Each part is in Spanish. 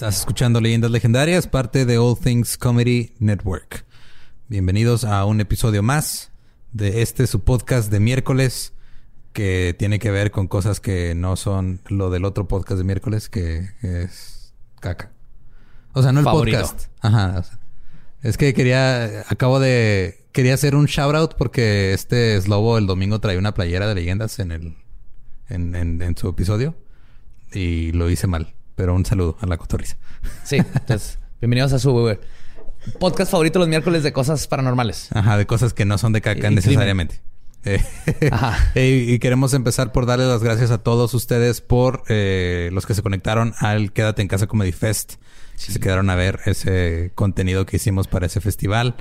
Estás escuchando Leyendas Legendarias, parte de All Things Comedy Network. Bienvenidos a un episodio más de este su podcast de miércoles que tiene que ver con cosas que no son lo del otro podcast de miércoles que es caca. O sea, no el Favorito. podcast. Ajá. o sea, es que quería, acabo de, quería hacer un shout out porque este Slobo el domingo traía una playera de leyendas en el, en, en, en su episodio y lo hice mal. Pero un saludo a la cotorriza. Sí, entonces, bienvenidos a su podcast favorito los miércoles de cosas paranormales. Ajá, de cosas que no son de caca Y- necesariamente. Eh, Ajá. y, queremos empezar por darles las gracias a todos ustedes por eh, los que se conectaron al Quédate en Casa Comedy Fest. Si se quedaron a ver ese contenido que hicimos para ese festival.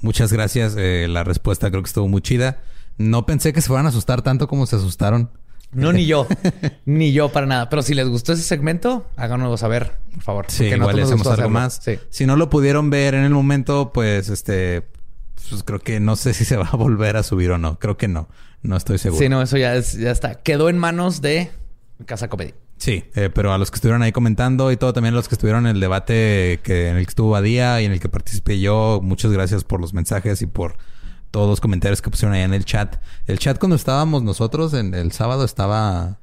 Muchas gracias. eh, la respuesta creo que estuvo muy chida. No pensé que se fueran a asustar tanto como se asustaron. No, ni yo. ni yo para nada. Pero si les gustó ese segmento, háganoslo saber, por favor. Sí, a igual le nosotros hacemos algo más. Sí. Si no lo pudieron ver en el momento, pues este, pues creo que no sé si se va a volver a subir o no. Creo que no. No estoy seguro. Sí, no, eso ya, es, ya está. Quedó en manos de Casa Comedy. Sí, eh, pero a los que estuvieron ahí comentando y todo, también a los que estuvieron en el debate que en el que estuvo Badía y en el que participé yo, muchas gracias por los mensajes y por todos los comentarios que pusieron ahí en el chat. El chat cuando estábamos nosotros en el sábado estaba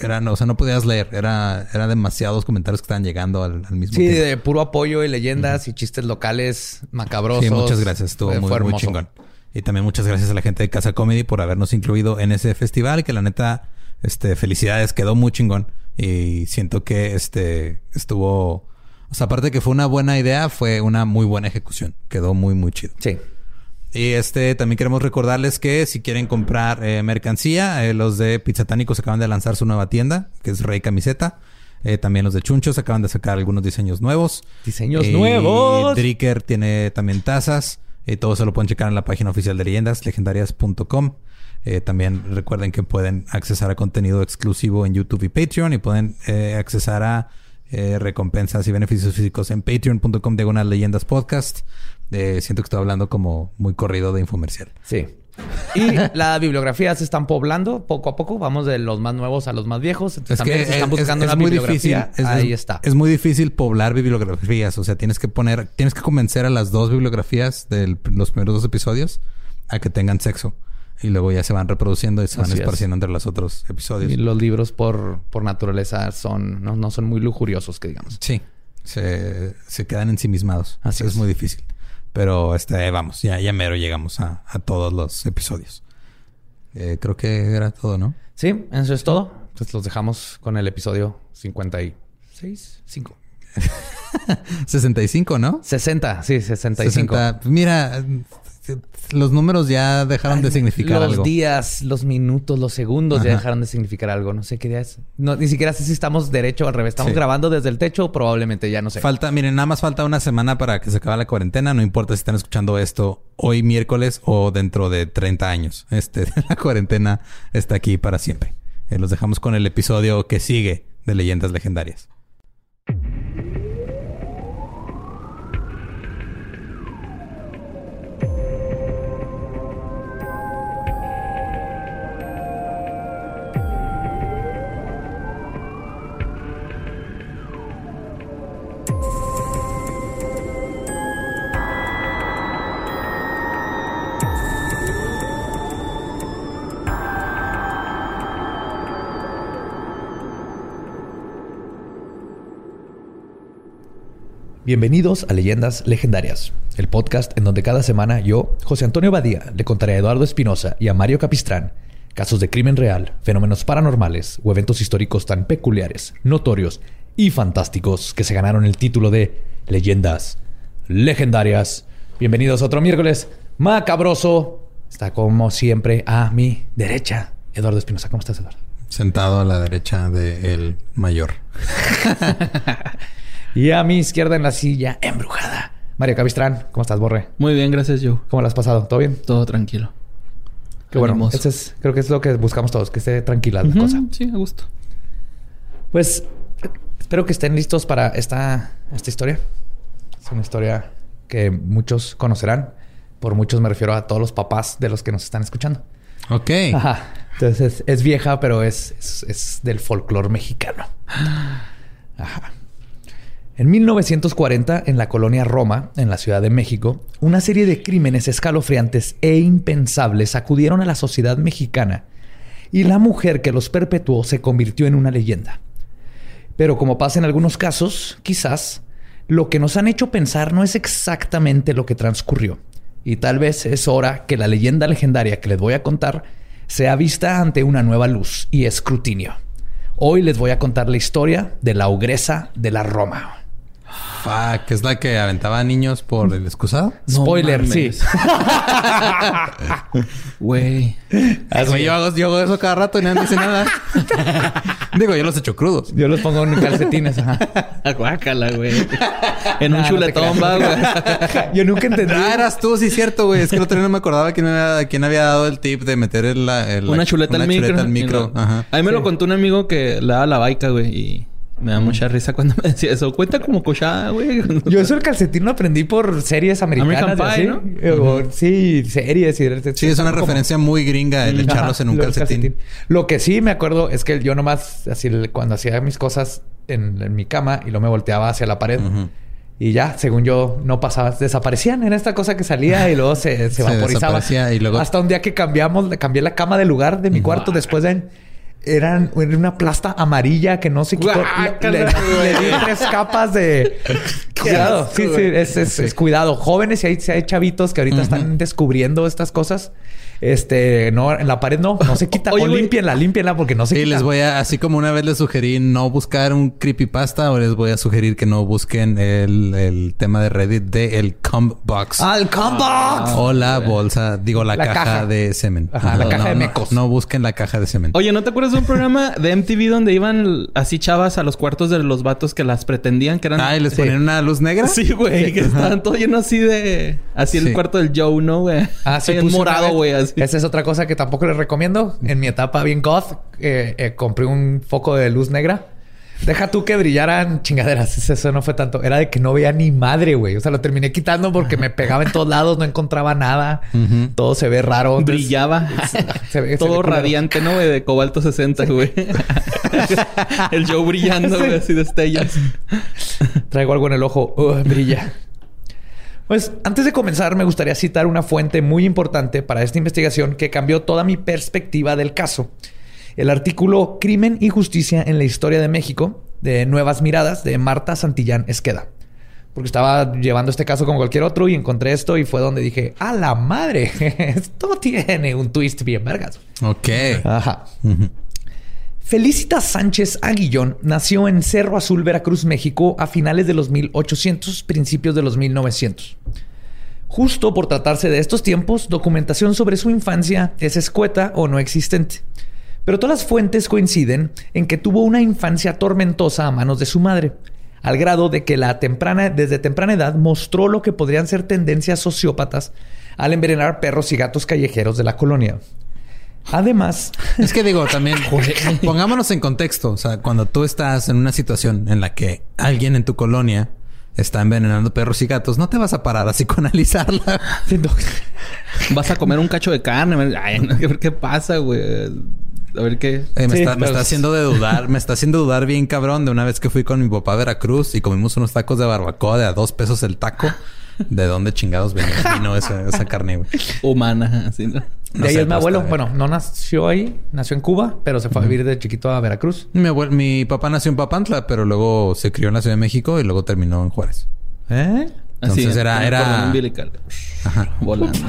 era no, o sea, no podías leer, era era demasiados comentarios que estaban llegando al, al mismo Sí, tiempo. de puro apoyo y leyendas y chistes locales macabrosos. Sí, muchas gracias. Estuvo Fue- muy, fue muy chingón. Y también muchas gracias a la gente de Casa Comedy por habernos incluido en ese festival. Que la neta, este, felicidades, quedó muy chingón. Y siento que este estuvo. O sea, aparte de que fue una buena idea, fue una muy buena ejecución. Quedó muy, muy chido. Sí. Y este también queremos recordarles que si quieren comprar eh, mercancía, eh, los de Pizzatánicos acaban de lanzar su nueva tienda, que es Rey Camiseta. Eh, también los de Chunchos acaban de sacar algunos diseños nuevos. Diseños nuevos. Dricker tiene también tazas. Y todo se lo pueden checar en la página oficial de leyendas, legendarias.com. Eh, también recuerden que pueden accesar a contenido exclusivo en YouTube y Patreon y pueden eh, accesar a eh, recompensas y beneficios físicos en patreon.com diagonal leyendas podcast. Eh, siento que estoy hablando como muy corrido de infomercial. Sí. Y la bibliografía se están poblando poco a poco. Vamos de los más nuevos a los más viejos. Entonces también si están buscando una muy difícil. bibliografía. Es, ahí es- está. Es muy difícil poblar bibliografías. O sea, tienes que poner, tienes que convencer a las dos bibliografías de los primeros dos episodios a que tengan sexo. Y luego ya se van reproduciendo y se van es. esparciendo entre los otros episodios. Y los libros por, por naturaleza son no, no son muy lujuriosos, que digamos. Sí. Se, se quedan ensimismados. Así es. es. muy difícil. Pero este, vamos, ya, ya mero llegamos a, a todos los episodios. Eh, creo que era todo, ¿no? Sí, eso es todo. Entonces los dejamos con el episodio 56, 5. 65, ¿no? 60, sí, 65. 60. Mira, los números ya dejaron de significar los algo. días, los minutos, los segundos ya dejaron de significar algo. No sé qué día es. No, ni siquiera sé si estamos derecho o al revés. Estamos Sí. grabando desde el techo, probablemente ya no sé. Falta, miren, nada más falta una semana para que se acabe la cuarentena. No importa si están escuchando esto hoy miércoles o dentro de 30 años. Este, la cuarentena está aquí para siempre. Eh, los dejamos con el episodio que sigue de Leyendas Legendarias. Bienvenidos a Leyendas Legendarias, el podcast en donde cada semana yo, José Antonio Badía, le contaré a Eduardo Espinosa y a Mario Capistrán casos de crimen real, fenómenos paranormales o eventos históricos tan peculiares, notorios y fantásticos que se ganaron el título de Leyendas Legendarias. Bienvenidos a otro miércoles macabroso. Está como siempre a mi derecha, Eduardo Espinosa. ¿Cómo estás, Eduardo? Sentado a la derecha del mayor. Y a mi izquierda en la silla, embrujada. Mario Capistrán, ¿cómo estás, Borre? Muy bien, gracias, yo. ¿Cómo lo has pasado? ¿Todo bien? Todo tranquilo. Qué bueno. Este es, creo que es lo que buscamos todos, que esté tranquila la cosa. Sí, a gusto. Pues espero que estén listos para esta, esta historia. Es una historia que muchos conocerán. Por muchos me refiero a todos los papás de los que nos están escuchando. Ok. Ajá. Entonces es, vieja, pero es, es, es del folclore mexicano. Ajá. En 1940, en la colonia Roma, en la Ciudad de México, una serie de crímenes escalofriantes e impensables acudieron a la sociedad mexicana y la mujer que los perpetuó se convirtió en una leyenda. Pero como pasa en algunos casos, quizás lo que nos han hecho pensar no es exactamente lo que transcurrió. Y tal vez es hora que la leyenda legendaria que les voy a contar sea vista ante una nueva luz y escrutinio. Hoy les voy a contar la historia de la ogresa de la Roma. Fuck, es la que aventaba niños por el excusado. Spoiler, sí. Güey. yo, hago, yo hago eso cada rato y nadie dice nada. Digo, yo los echo crudos. Yo los pongo en calcetines. Ajá. Guácala, güey. En un chuletón, va, güey. Yo nunca entendí. Ah, eras tú, sí, cierto, güey. Es que el otro día no me acordaba quién había, quién había dado el tip de meter el, el una chuleta una al micro. Chuleta al micro. A mí me lo contó un amigo que le daba la baica, güey. Y me da mucha risa cuando me decía eso. Cuenta como cochada, güey. Yo eso el calcetín lo aprendí por series americanas. American Pie, ¿no? Sí, series. Y, sí, es una referencia muy gringa el echarlos en un calcetín. Lo que sí me acuerdo es que yo nomás, así, cuando hacía mis cosas en, mi cama y lo me volteaba hacia la pared. Y ya, según yo, no pasaba. Desaparecían. Era esta cosa que salía y luego se, se vaporizaba. y luego... Hasta un día que cambiamos, cambié la cama de lugar de mi cuarto después de eran una plasta amarilla que no se quitó. Le, le, di tres capas de cuidado. Sí, sí, es, cuidado. Jóvenes y hay, hay chavitos que ahorita están descubriendo estas cosas. Este, no, en la pared no, no se quita. o límpienla, límpienla porque no se quita. Y les voy a, así como una vez les sugerí no buscar un creepypasta, o les voy a sugerir que no busquen el, el tema de Reddit de el cum box. Ah, el cum box. o la bolsa, digo la, caja, de semen. Ajá, la caja de mecos. No, busquen la caja de semen. Oye, ¿no te acuerdas de un programa de MTV donde iban así chavas a los cuartos de los vatos que las pretendían que eran. Ah, y les ponían una luz negra. Sí, güey, que estaban todo lleno así de. Así el cuarto del Joe, ¿no, güey? Ah, sí, morado, güey. Esa es otra cosa que tampoco les recomiendo. En mi etapa bien goth, eh, eh, compré un foco de luz negra. Deja tú que brillaran chingaderas. Eso no fue tanto. Era de que no veía ni madre, güey. O sea, lo terminé quitando porque me pegaba en todos lados, no encontraba nada. Todo se ve raro. Brillaba. Se ve, Todo radiante, ¿no? De cobalto 60, güey. El Joe brillando, güey, así de estrellas. Traigo algo en el ojo. brilla. Pues antes de comenzar, me gustaría citar una fuente muy importante para esta investigación que cambió toda mi perspectiva del caso. El artículo Crimen y Justicia en la Historia de México, de Nuevas Miradas, de Marta Santillán Esqueda. Porque estaba llevando este caso como cualquier otro y encontré esto y fue donde dije, ¡a la madre! esto tiene un twist bien vergas. Ok. Ajá. Felicita Sánchez Aguillón nació en Cerro Azul, Veracruz, México, a finales de los 1800, principios de los 1900. Justo por tratarse de estos tiempos, documentación sobre su infancia es escueta o no existente. Pero todas las fuentes coinciden en que tuvo una infancia tormentosa a manos de su madre, al grado de que la temprana, desde temprana edad mostró lo que podrían ser tendencias sociópatas al envenenar perros y gatos callejeros de la colonia. Además, es que digo también, pongámonos en contexto. O sea, cuando tú estás en una situación en la que alguien en tu colonia está envenenando perros y gatos, no te vas a parar así con analizarla. vas a comer un cacho de carne. Ay, a ver qué pasa, güey. A ver qué. Eh, me, está, me, está, haciendo de dudar, me está haciendo dudar bien cabrón de una vez que fui con mi papá a Veracruz y comimos unos tacos de barbacoa de a dos pesos el taco. ¿De dónde chingados vino esa, esa carne, güey? Humana, así, ¿no? de ahí es mi abuelo. Bueno, no nació ahí, nació en Cuba, pero se fue a vivir de chiquito a Veracruz. Mi, abuelo, mi papá nació en Papantla, pero luego se crió en la Ciudad de México y luego terminó en Juárez. ¿Eh? Entonces era... era... umbilical. Ajá. Volando.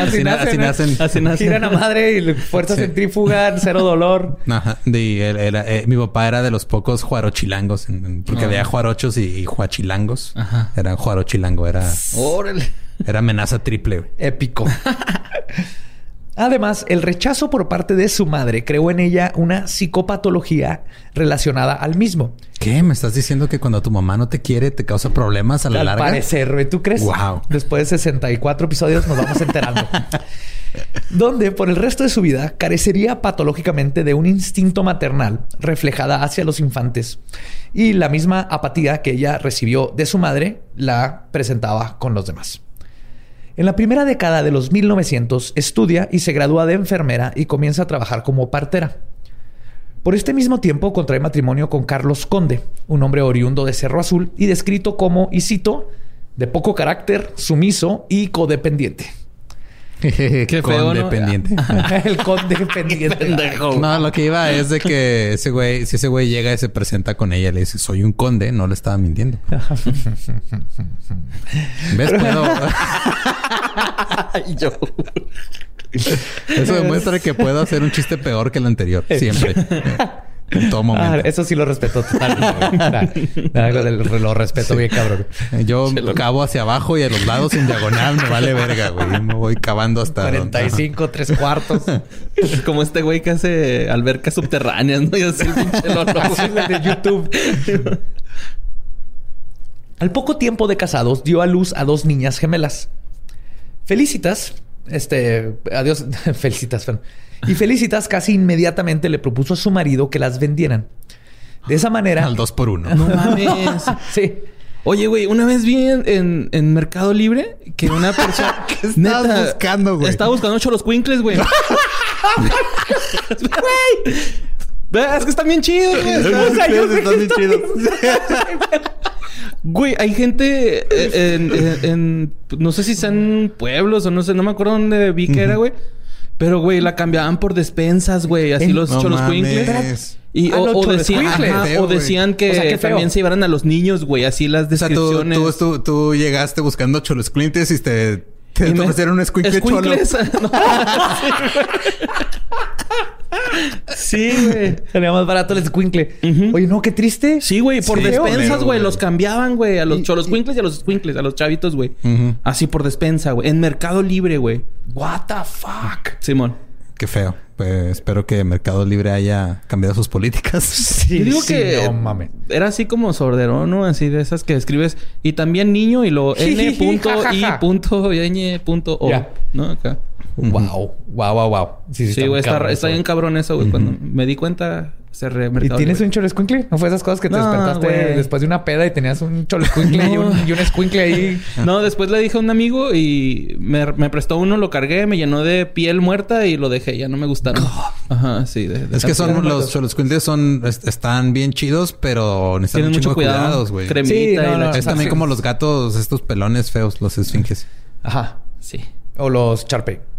Así, nacen, así, nacen. Así nacen. Giran a madre y fuerza centrífuga, cero dolor. Ajá. Eh, mi papá era de los pocos juarochilangos. porque había juarochos y, y juachilangos. Ajá. Era juarochilango. Era... Órale. Era amenaza triple. Épico. Además, el rechazo por parte de su madre creó en ella una psicopatología relacionada al mismo. ¿Qué? ¿Me estás diciendo que cuando tu mamá no te quiere te causa problemas a la al larga? parecer, ¿tú crees? Wow. Después de 64 episodios nos vamos enterando. donde por el resto de su vida carecería patológicamente de un instinto maternal reflejada hacia los infantes y la misma apatía que ella recibió de su madre la presentaba con los demás. En la primera década de los 1900 estudia y se gradúa de enfermera y comienza a trabajar como partera. Por este mismo tiempo contrae matrimonio con Carlos Conde, un hombre oriundo de Cerro Azul y descrito como, y cito, de poco carácter, sumiso y codependiente. Qué feo, Dependiente. el condependiente. no, lo que iba es de que ese güey, si ese güey llega y se presenta con ella y le dice, soy un conde, no le estaba mintiendo. ¿Ves? Puedo. yo. Eso demuestra que puedo hacer un chiste peor que el anterior. Siempre. En todo momento. Ah, eso sí lo respeto totalmente. lo respeto bien, cabrón. Yo cavo hacia abajo y a los lados en diagonal me vale verga, güey. Me voy cavando hasta... 45, tres cuartos. Como este güey que hace albercas subterráneas, ¿no? Y así el pinche de YouTube. Al poco tiempo de casados, dio a luz a dos niñas gemelas. Felicitas, este, adiós, felicitas, y Felicitas casi inmediatamente le propuso a su marido que las vendieran. De esa manera. Al dos por uno. No mames. sí. Oye, güey, una vez vi en, en, Mercado Libre que una persona. ¿Qué estabas buscando, güey? Estaba buscando ocho los cuincles, güey. Güey. Es que están bien chidos, güey. Están bien chidos. Güey, hay gente eh, en, No sé si sean pueblos o no sé, no me acuerdo dónde vi que era, güey pero, güey, la cambiaban por despensas, güey. Así los cholos Y, ah, o, decían, o, decían, que, también se llevaran a los niños, güey. Así las descripciones. O sea, tú, tú, llegaste buscando cholos y te, te ofrecieron un escuincle cholo. Sí, güey. Sería más barato el squinkle. Oye, no, qué triste. Sí, güey. Por despensas, güey. Los cambiaban, güey. A los cholos y a los squinkles. A los chavitos, güey. Así por despensa, güey. En Mercado Libre, güey. What the fuck? Simón. Qué feo. Pues espero que Mercado Libre haya cambiado sus políticas. Sí, Yo digo que no, mames. era así como sorderón, ¿no? Así de esas que escribes y también niño y lo n punto i punto y punto o, ¿no? Acá. Wow, wow, wow, wow. Sí, güey, está, está, bien cabrón eso, güey. Cuando me di cuenta, se ¿Y tienes un cholo escuincle? ¿No fue esas cosas que te despertaste después de una peda y tenías un cholo escuincle y, un, y un escuincle ahí? No, después le dije a un amigo y me, me, prestó uno, lo cargué, me llenó de piel muerta y lo dejé. Ya no me gustaron. Ajá, sí. es que son los choloscuincles son... están bien chidos, pero necesitan mucho cuidado, güey. Cremita Es también como los gatos, estos pelones feos, los esfinges. Ajá. Sí. O los charpe.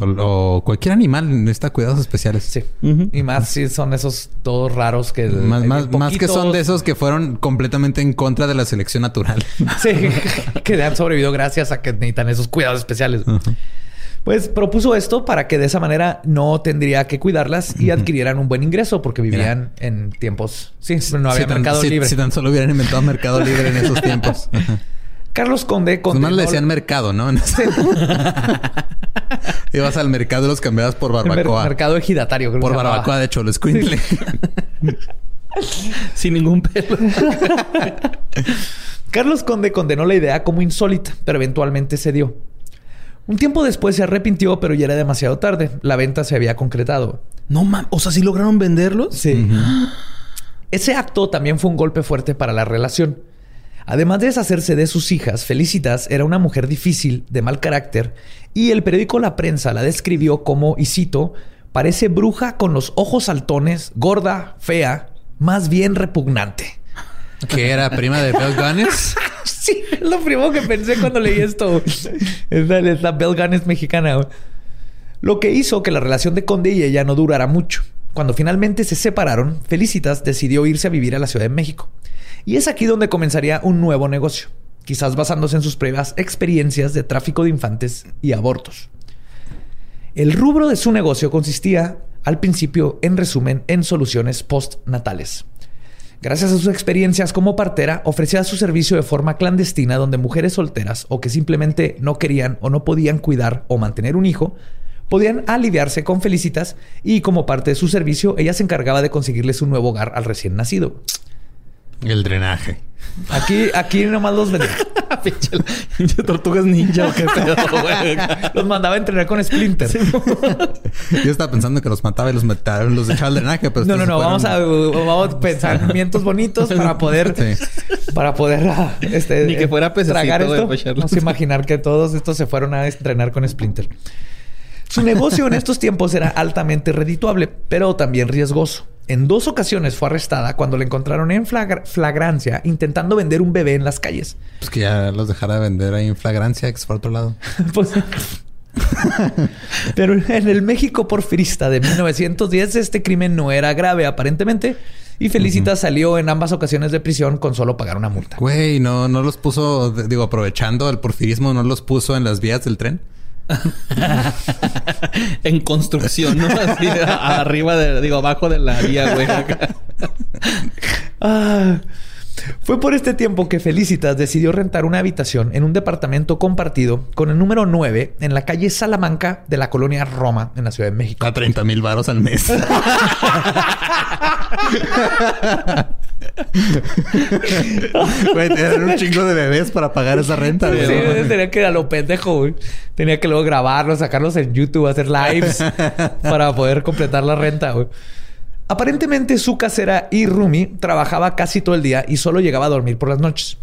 O, cualquier animal necesita cuidados especiales. Sí. Y más si son esos todos raros que... Más, más, que son de esos que fueron completamente en contra de la selección natural. sí. que han sobrevivido gracias a que necesitan esos cuidados especiales. Pues propuso esto para que de esa manera no tendría que cuidarlas y adquirieran un buen ingreso porque vivían en tiempos... Sí, no había mercado libre. Si tan solo hubieran inventado mercado libre en esos tiempos. Carlos Conde... Condenó... Nomás le decían mercado, ¿no? Ibas al mercado y los cambiabas por barbacoa. mercado ejidatario. Creo por barbacoa, de hecho, lo escuincle. Sin ningún pelo. Carlos Conde condenó la idea como insólita, pero eventualmente cedió. Un tiempo después se arrepintió, pero ya era demasiado tarde. La venta se había concretado. No mames, o sea, ¿sí lograron venderlos? Sí. Ese acto también fue un golpe fuerte para la relación. Además de deshacerse de sus hijas, Felicitas era una mujer difícil, de mal carácter, y el periódico La Prensa la describió como, y cito, parece bruja con los ojos saltones, gorda, fea, más bien repugnante. ¿Que era prima de Bell Gunness? sí, es lo primero que pensé cuando leí esto. es la, es la Bell Gunness mexicana. Lo que hizo que la relación de Conde y ella no durara mucho. Cuando finalmente se separaron, Felicitas decidió irse a vivir a la Ciudad de México. Y es aquí donde comenzaría un nuevo negocio, quizás basándose en sus previas experiencias de tráfico de infantes y abortos. El rubro de su negocio consistía, al principio, en resumen, en soluciones postnatales. Gracias a sus experiencias como partera, ofrecía su servicio de forma clandestina donde mujeres solteras o que simplemente no querían o no podían cuidar o mantener un hijo podían aliviarse con Felicitas y como parte de su servicio, ella se encargaba de conseguirles un nuevo hogar al recién nacido. El drenaje. Aquí, aquí nomás los vendía. Pinche tortugas ninja qué pedo, güey. Los mandaba a entrenar con Splinter. Yo estaba pensando que los mataba y los mataba, los echaba al drenaje, pero no, no, no. Vamos a, vamos a pensamientos bonitos para poder, para poder, ah, este, ni que fuera tragar esto. Vamos a imaginar que todos estos se fueron a entrenar con Splinter. Su negocio en estos tiempos era altamente redituable, pero también riesgoso. En dos ocasiones fue arrestada cuando la encontraron en flagrancia intentando vender un bebé en las calles. Pues que ya los dejara de vender ahí en flagrancia, que es por otro lado. pues, pero en el México porfirista de 1910 este crimen no era grave aparentemente y Felicita salió en ambas ocasiones de prisión con solo pagar una multa. Güey, no, no los puso, digo, aprovechando el porfirismo, no los puso en las vías del tren. en construcción, ¿no? Así, arriba de, digo, abajo de la vía, güey. ah, fue por este tiempo que Felicitas decidió rentar una habitación en un departamento compartido con el número 9 en la calle Salamanca de la colonia Roma, en la Ciudad de México. A 30 mil varos al mes. Güey, un chingo de bebés para pagar esa renta, güey. Sí, tenía que ir a lo pendejo, güey. Tenía que luego grabarlos, sacarlos en YouTube, hacer lives para poder completar la renta, güey. Aparentemente su casera y Rumi trabajaba casi todo el día y solo llegaba a dormir por las noches.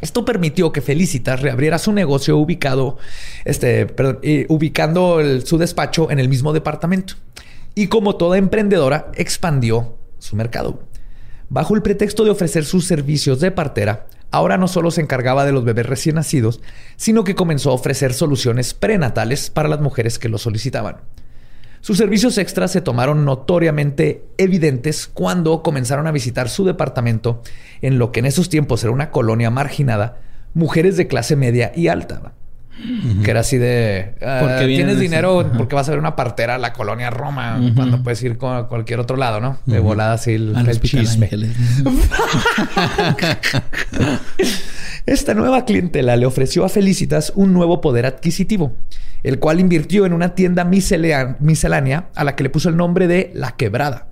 Esto permitió que Felicitas reabriera su negocio ubicado, este, eh, ubicando su despacho en el mismo departamento. Y como toda emprendedora, expandió su mercado. Bajo el pretexto de ofrecer sus servicios de partera, ahora no solo se encargaba de los bebés recién nacidos, sino que comenzó a ofrecer soluciones prenatales para las mujeres que lo solicitaban. Sus servicios extras se tomaron notoriamente evidentes cuando comenzaron a visitar su departamento en lo que en esos tiempos era una colonia marginada, mujeres de clase media y alta. Que era así de... Ah, tienes dinero porque vas a ver una partera a la colonia Roma cuando puedes ir a cualquier otro lado, ¿no? De volada así el, el chisme. Esta nueva clientela le ofreció a Felicitas un nuevo poder adquisitivo el cual invirtió en una tienda miscelánea a la que le puso el nombre de La Quebrada,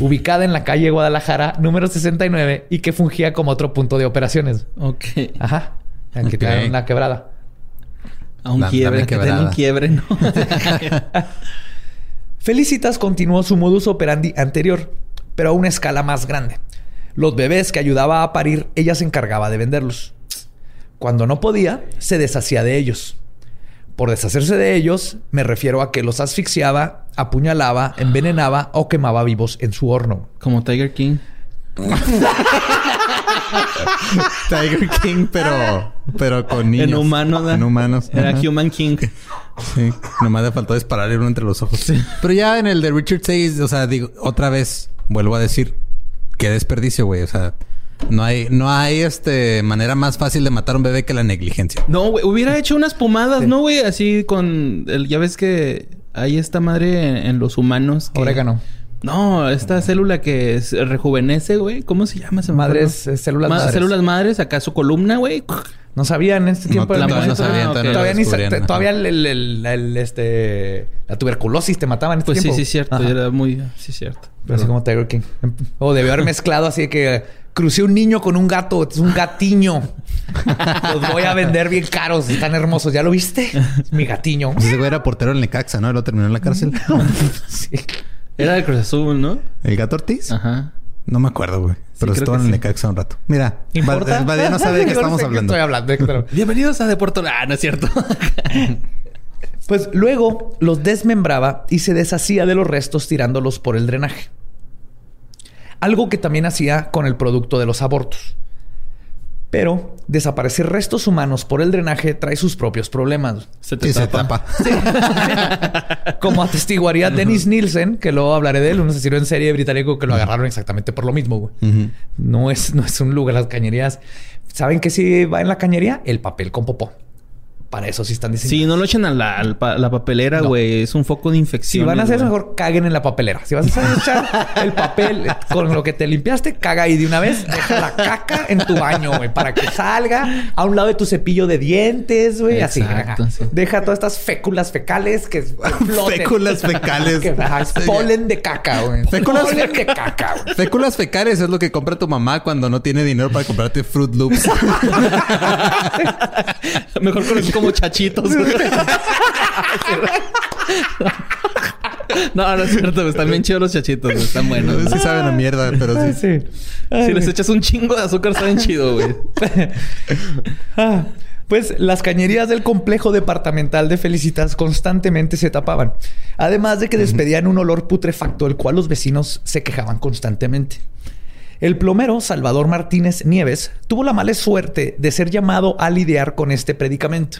ubicada en la calle Guadalajara número 69 y que fungía como otro punto de operaciones. Ok. Ajá. Que okay. La Quebrada. A un quiebre, que un quiebre, ¿no? Felicitas continuó su modus operandi anterior, pero a una escala más grande. Los bebés que ayudaba a parir, ella se encargaba de venderlos. Cuando no podía, se deshacía de ellos. Por deshacerse de ellos, me refiero a que los asfixiaba, apuñalaba, envenenaba o quemaba vivos en su horno. Como Tiger King. Tiger King, pero, pero con niños. En humanos. En humanos. Era Human King. Sí. Nomás le faltó dispararle uno entre los ojos. Pero ya en el de Richard Says, o sea, digo, otra vez, vuelvo a decir, qué desperdicio, güey. O sea, no hay, no hay este manera más fácil de matar a un bebé que la negligencia. No, güey, hubiera hecho unas pomadas, ¿no, güey? Así con el, ya ves que hay esta madre en, los humanos. Que... Orégano. No, esta célula que rejuvenece, güey. ¿Cómo se llama esa Madres, eh, células madres. Células madres, acá su columna, güey. No sabían en este tiempo. No, no, sabían, todavía, ni todavía el, el, este, la tuberculosis te mataban en este pues tiempo. sí, sí, cierto. Era muy... Sí, cierto. Pero así como Tiger King. O debió haber mezclado así que crucé un niño con un gato. Es un gatiño. Los voy a vender bien caros. Están hermosos. ¿Ya lo viste? mi gatiño. Ese güey era portero en Necaxa, ¿no? Lo terminó en la cárcel. sí. Era de Cruz Azul, ¿no? ¿El gato Ortiz? Ajá. No me acuerdo, güey. Pero estuvo en el Necaxa un rato. Mira, ¿Importa? Badía no sabe de qué estamos hablando. estoy hablando. Pero... Bienvenidos a Deporto. Ah, no es cierto. pues luego los desmembraba y se deshacía de los restos tirándolos por el drenaje algo que también hacía con el producto de los abortos. Pero desaparecer restos humanos por el drenaje trae sus propios problemas. Se te tapa. Como atestiguaría Dennis Nielsen, que luego hablaré de él, un asesino en serie británico que lo agarraron exactamente por lo mismo, güey. no, es, no es un lugar, las cañerías. ¿Saben qué sí va en la cañería? El papel con popó. Para eso sí están diciendo. Sí, no lo echen a la, la papelera, güey. Es un foco de infección. Si van a hacer eso, mejor caguen en la papelera. Si vas a echar el papel con lo que te limpiaste, caga ahí de una vez. Deja la caca en tu baño, güey, para que salga a un lado de tu cepillo de dientes, güey. Así. Deja todas estas féculas fecales que floten. féculas fecales. que, polen de caca, güey. Féculas polen de caca, güey. Féculas fecales es lo que compra tu mamá cuando no tiene dinero para comprarte Fruit Loops. mejor conocido como chachitos. No, no es cierto. Están bien chidos los chachitos. Están buenos. Sí saben a mierda, pero sí. sí. si les echas un chingo de azúcar, saben chido, güey. Ah, pues las cañerías del complejo departamental de Felicitas constantemente se tapaban. Además de que despedían un olor putrefacto, el cual los vecinos se quejaban constantemente. El plomero Salvador Martínez Nieves tuvo la mala suerte de ser llamado a lidiar con este predicamento.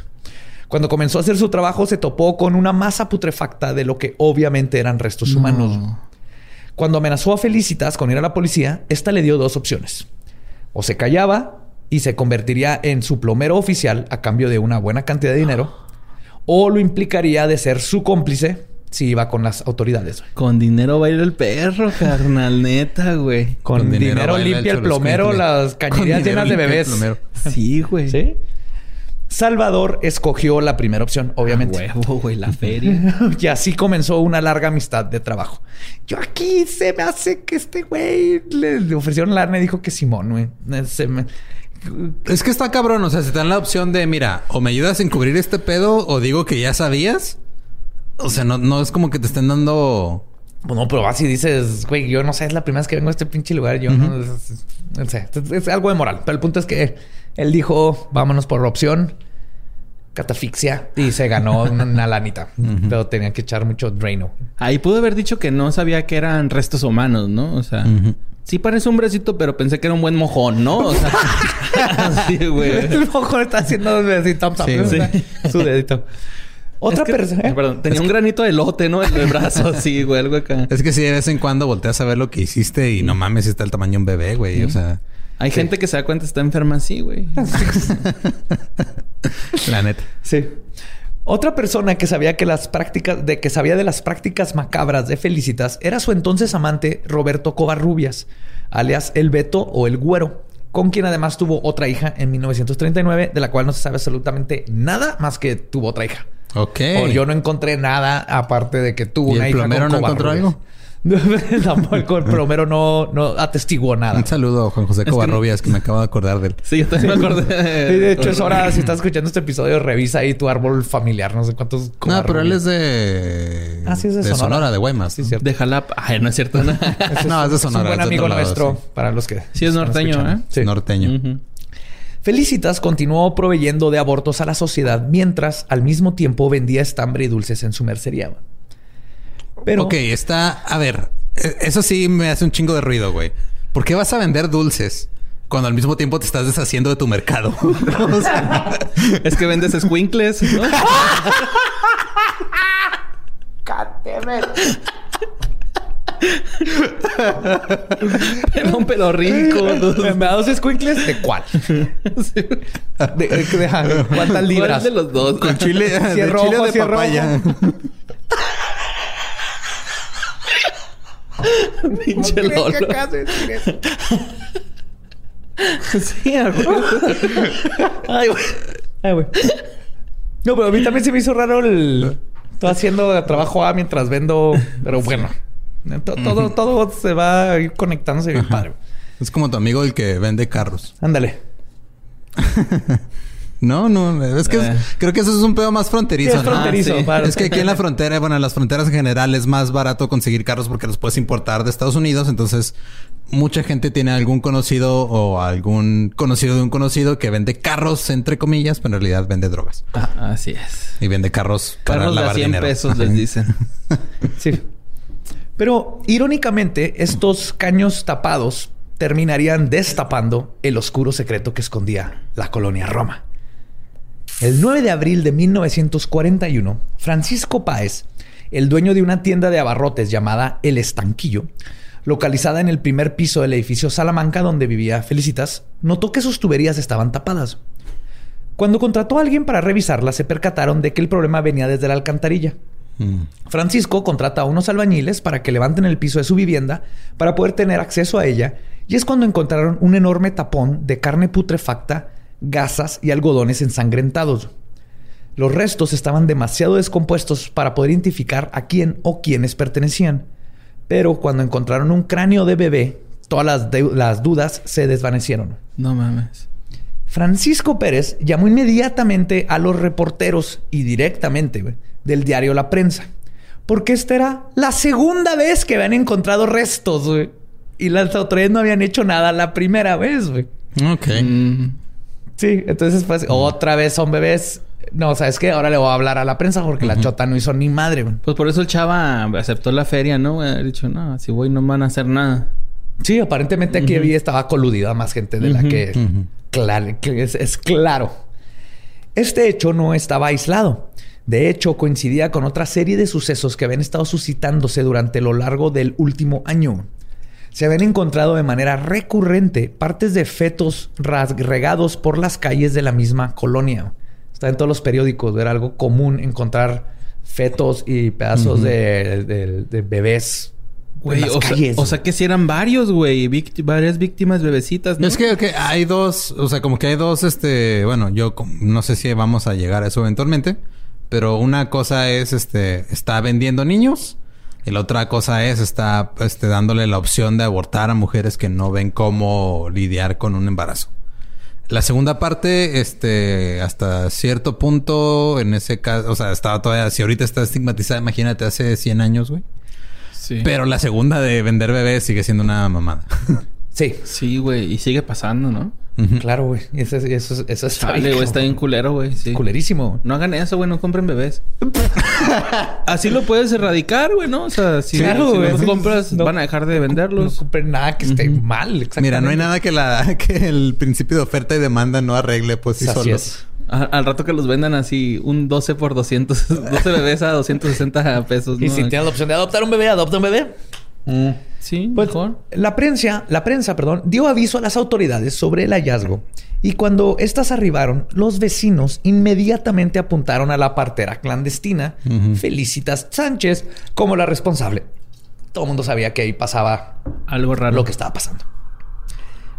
Cuando comenzó a hacer su trabajo se topó con una masa putrefacta de lo que obviamente eran restos humanos. Cuando amenazó a Felicitas con ir a la policía, esta le dio dos opciones. O se callaba y se convertiría en su plomero oficial a cambio de una buena cantidad de dinero, o lo implicaría de ser su cómplice si iba con las autoridades. Con dinero baila el perro, carnal, neta, güey. Con, dinero, limpia el plomero las cañerías llenas de bebés. Sí, güey. ¿Sí? Salvador escogió la primera opción, obviamente. huevo, güey, la feria. y así comenzó una larga amistad de trabajo. Yo aquí se me hace que este güey le, ofrecieron la y dijo que Simón, güey. Es que está cabrón, o sea, se te dan la opción de, mira, o me ayudas a encubrir este pedo o digo que ya sabías. O sea, no, no es como que te estén dando... Pues no, pero vas y dices, güey, yo no sé, es la primera vez que vengo a este pinche lugar. Yo no, no sé, es algo de moral. Pero el punto es que él dijo, vámonos por opción catafixia y se ganó una lanita. Pero tenía que echar mucho Draino. Ahí pudo haber dicho que no sabía que eran restos humanos, ¿no? O sea, sí parece un bracito, pero pensé que era un buen mojón, ¿no? O sea, sí, güey. El mojón está haciendo así, thumbs up, su dedito. Otra persona. ¿eh? Perdón, tenía un granito de lote, ¿no? En el brazo, así, güey, algo acá. Es que sí, de vez en cuando volteas a ver lo que hiciste y no mames, está el tamaño de un bebé, güey. O sea. Hay gente que se da cuenta está enferma así, güey. La neta. Sí. Otra persona que sabía que las prácticas de que sabía de las prácticas macabras de Felicitas era su entonces amante Roberto Covarrubias, alias El Beto o El Güero, con quien además tuvo otra hija en 1939, de la cual no se sabe absolutamente nada más que tuvo otra hija. Ok. O yo no encontré nada aparte de que tuvo una hija. ¿El plomero no encontró algo? el plomero no, no atestiguó nada. Un saludo a Juan José Covarrobias, que... me acabo de acordar de él. Sí, yo también me acordé. de hecho, es hora, si estás escuchando este episodio, revisa ahí tu árbol familiar. No sé cuántos. No, pero él es de. Ah, sí, es de, de Sonora. de Guaymas. Sí, cierto. De Jalapa. Ay, no es cierto. no, es de Sonora. Es un buen amigo nuestro, para los que. Sí, es norteño, ¿eh? Sí. Norteño. Felicitas continuó proveyendo de abortos a la sociedad mientras al mismo tiempo vendía estambre y dulces en su mercería. Pero... Ok, está... A ver, e, eso sí me hace un chingo de ruido, güey. ¿Por qué vas a vender dulces? Cuando al mismo tiempo te estás deshaciendo de tu mercado. es que vendes squinkles, ¿no? Pero un pedo rico. ¿Me da dos squinkles? ¿De cuál? ¿De, de, ¿Cuántas libras? ¿Cuál de los dos? Con chile, de chile de papaya. Pinche Lolo. sí, Ay, güey. Ay, güey. No, pero a mí también se me hizo raro el... Estoy haciendo trabajo A mientras vendo... Pero bueno. Todo, todo, se va a ir conectándose bien padre. Es como tu amigo el que vende carros. Ándale. No, no, es que eh. creo que eso es un pedo más fronterizo. es fronterizo. Es que aquí en la frontera, bueno, en las fronteras en general es más barato conseguir carros porque los puedes importar de Estados Unidos. Entonces, mucha gente tiene algún conocido o algún conocido de un conocido que vende carros, entre comillas, pero en realidad vende drogas. Ah, así es. Y vende carros para carros lavar de 100 pesos, les dicen. sí. Pero irónicamente, estos caños tapados terminarían destapando el oscuro secreto que escondía la colonia Roma. El 9 de abril de 1941, Francisco Páez, el dueño de una tienda de abarrotes llamada El Estanquillo, localizada en el primer piso del edificio Salamanca donde vivía Felicitas, notó que sus tuberías estaban tapadas. Cuando contrató a alguien para revisarla, se percataron de que el problema venía desde la alcantarilla. Francisco contrata a unos albañiles para que levanten el piso de su vivienda para poder tener acceso a ella y es cuando encontraron un enorme tapón de carne putrefacta, gasas y algodones ensangrentados. Los restos estaban demasiado descompuestos para poder identificar a quién o quiénes pertenecían. Pero cuando encontraron un cráneo de bebé, todas las, las dudas se desvanecieron. No mames. Francisco Pérez llamó inmediatamente a los reporteros y directamente del diario La Prensa. Porque esta era la segunda vez que habían encontrado restos, güey. Y las autoridades no habían hecho nada la primera vez, güey. Ok. Mm. Sí, entonces pues otra vez son bebés. No, ¿sabes qué? Ahora le voy a hablar a la prensa porque la chota no hizo ni madre, güey. Pues por eso el chava aceptó la feria, ¿no? Ha dicho, no, si voy no van a hacer nada. Sí, aparentemente aquí había, estaba coludida más gente de la que claro, es, claro. Este hecho no estaba aislado. De hecho, coincidía con otra serie de sucesos que habían estado suscitándose durante lo largo del último año. Se habían encontrado de manera recurrente partes de fetos regados por las calles de la misma colonia. Está en todos los periódicos, era algo común encontrar fetos y pedazos de, bebés o, Sea, que si eran varios, güey. varias víctimas bebecitas, ¿no? Es que hay dos... O sea, como que hay dos, este... Bueno, yo no sé si vamos a llegar a eso eventualmente. Pero una cosa es, este... Está vendiendo niños. Y la otra cosa es, está este, dándole la opción de abortar a mujeres que no ven cómo lidiar con un embarazo. La segunda parte, este, hasta cierto punto, en ese caso, o sea, estaba todavía, si ahorita está estigmatizada, imagínate hace 100 años, güey. Pero la segunda de vender bebés sigue siendo una mamada. sí. Sí, güey. Y sigue pasando, ¿no? Claro, güey. Eso, eso, eso está bien. Está bien culero, güey. Sí. Culerísimo. No hagan eso, güey. No compren bebés. Así lo puedes erradicar, güey, ¿no? O sea, si, claro, los compras, van a dejar de venderlos. No, compren nada que esté mal. Mira, no hay nada que, la, que el principio de oferta y demanda no arregle pues sí solo. Al rato que los vendan así, un 12 por 200, 12 bebés a 260 pesos. Y si tienes la opción de adoptar un bebé, adopta un bebé. Mm. Sí, pues, mejor. La prensa, la prensa, perdón, dio aviso a las autoridades sobre el hallazgo. Y cuando éstas arribaron, los vecinos inmediatamente apuntaron a la partera clandestina, Felicitas Sánchez, como la responsable. Todo el mundo sabía que ahí pasaba algo raro. Lo que estaba pasando.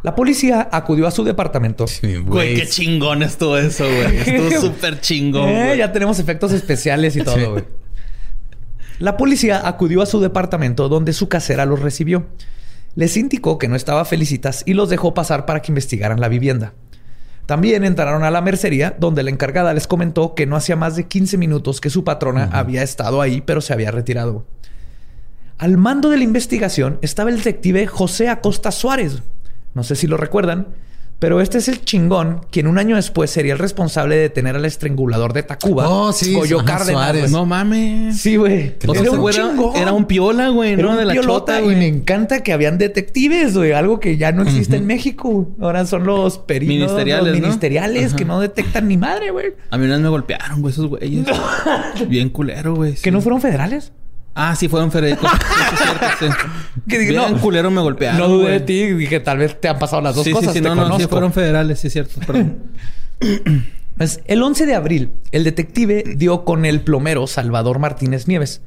La policía acudió a su departamento. güey, qué chingón estuvo eso, güey. Estuvo súper chingón. Eh, ya tenemos efectos especiales y todo, güey. La policía acudió a su departamento donde su casera los recibió. Les indicó que no estaba Felicitas y los dejó pasar para que investigaran la vivienda. También entraron a la mercería, donde la encargada les comentó que no hacía más de 15 minutos que su patrona había estado ahí, pero se había retirado. Al mando de la investigación estaba el detective José Acosta Suárez, no sé si lo recuerdan, pero este es el chingón quien un año después sería el responsable de detener al estrangulador de Tacuba. Oh, sí. Goyo Cárdenas. No mames. Sí, güey. Era, un era, un piola, güey. Era de la chota, güey. Y me encanta que habían detectives, güey. Algo que ya no existe en México. Ahora son los peritos. Ministeriales, Ministeriales que no detectan ni madre, güey. A mí una vez me golpearon, güey, esos güeyes. Bien culero, güey. ¿Que no fueron federales? Ah, sí, fueron Federico. sí, Que dije, no, culero me golpearon. No dudé de ti. Dije, tal vez te han pasado las dos cosas. Sí, sí, no, no, sí, fueron federales, sí, es cierto. Perdón. Pues, el 11 de abril, el detective dio con el plomero Salvador Martínez Nieves,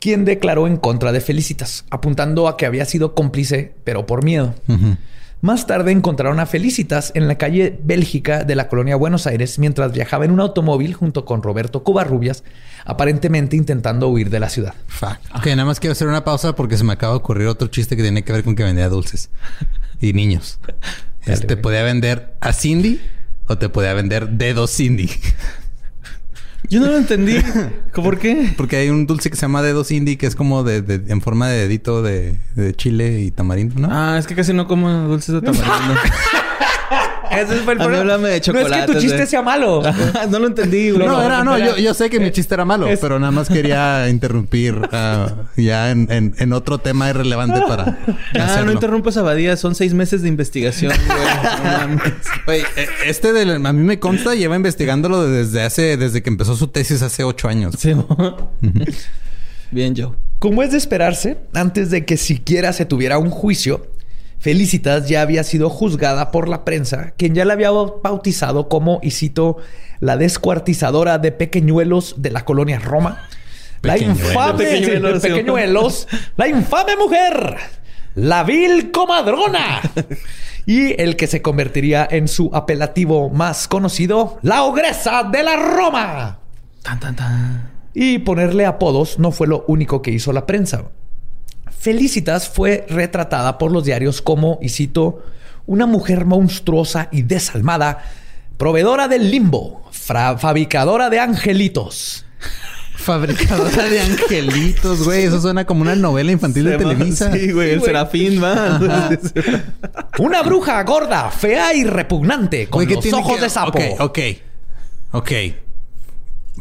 quien declaró en contra de Felicitas, apuntando a que había sido cómplice, pero por miedo. Más tarde encontraron a Felicitas en la calle Bélgica de la colonia Buenos Aires mientras viajaba en un automóvil junto con Roberto Cubarrubias, aparentemente intentando huir de la ciudad. Fuck. Ok, nada más quiero hacer una pausa porque se me acaba de ocurrir otro chiste que tiene que ver con que vendía dulces y niños. Este podía vender a Cindy o te podía vender dedos Cindy. Yo no lo entendí. ¿Por qué? Porque hay un dulce que se llama dedos indie que es como de, en forma de dedito de, de chile y tamarindo, ¿no? Ah, es que casi no como dulces de tamarindo. Ese fue el problema. de chocolate. No es que tu chiste sea malo. no lo entendí, güey. No, era, no, yo, yo sé que mi chiste era malo, pero nada más quería interrumpir ah, ya en, en, en, otro tema irrelevante para. Ah, no interrumpes Abadía, son seis meses de investigación, güey. Eh, este del, a mí me consta, lleva investigándolo desde hace, desde que empezó su tesis hace ocho años. Sí. Bien, Joe. Como es de esperarse, antes de que siquiera se tuviera un juicio, Felicitas ya había sido juzgada por la prensa, quien ya la había bautizado como, y cito, la descuartizadora de pequeñuelos de la colonia Roma. La infame pequeñuelos, la infame mujer, la vil comadrona. y el que se convertiría en su apelativo más conocido, la ogresa de la Roma. Tan, tan, tan. Y ponerle apodos no fue lo único que hizo la prensa. Felicitas fue retratada por los diarios como, y cito, una mujer monstruosa y desalmada, proveedora del limbo, fabricadora de angelitos. Fabricadora de angelitos, güey. Eso suena como una novela infantil de Televisa. Sí, güey. el Serafín, va. una bruja gorda, fea y repugnante, con los ojos de sapo. Ok, ok. Ok.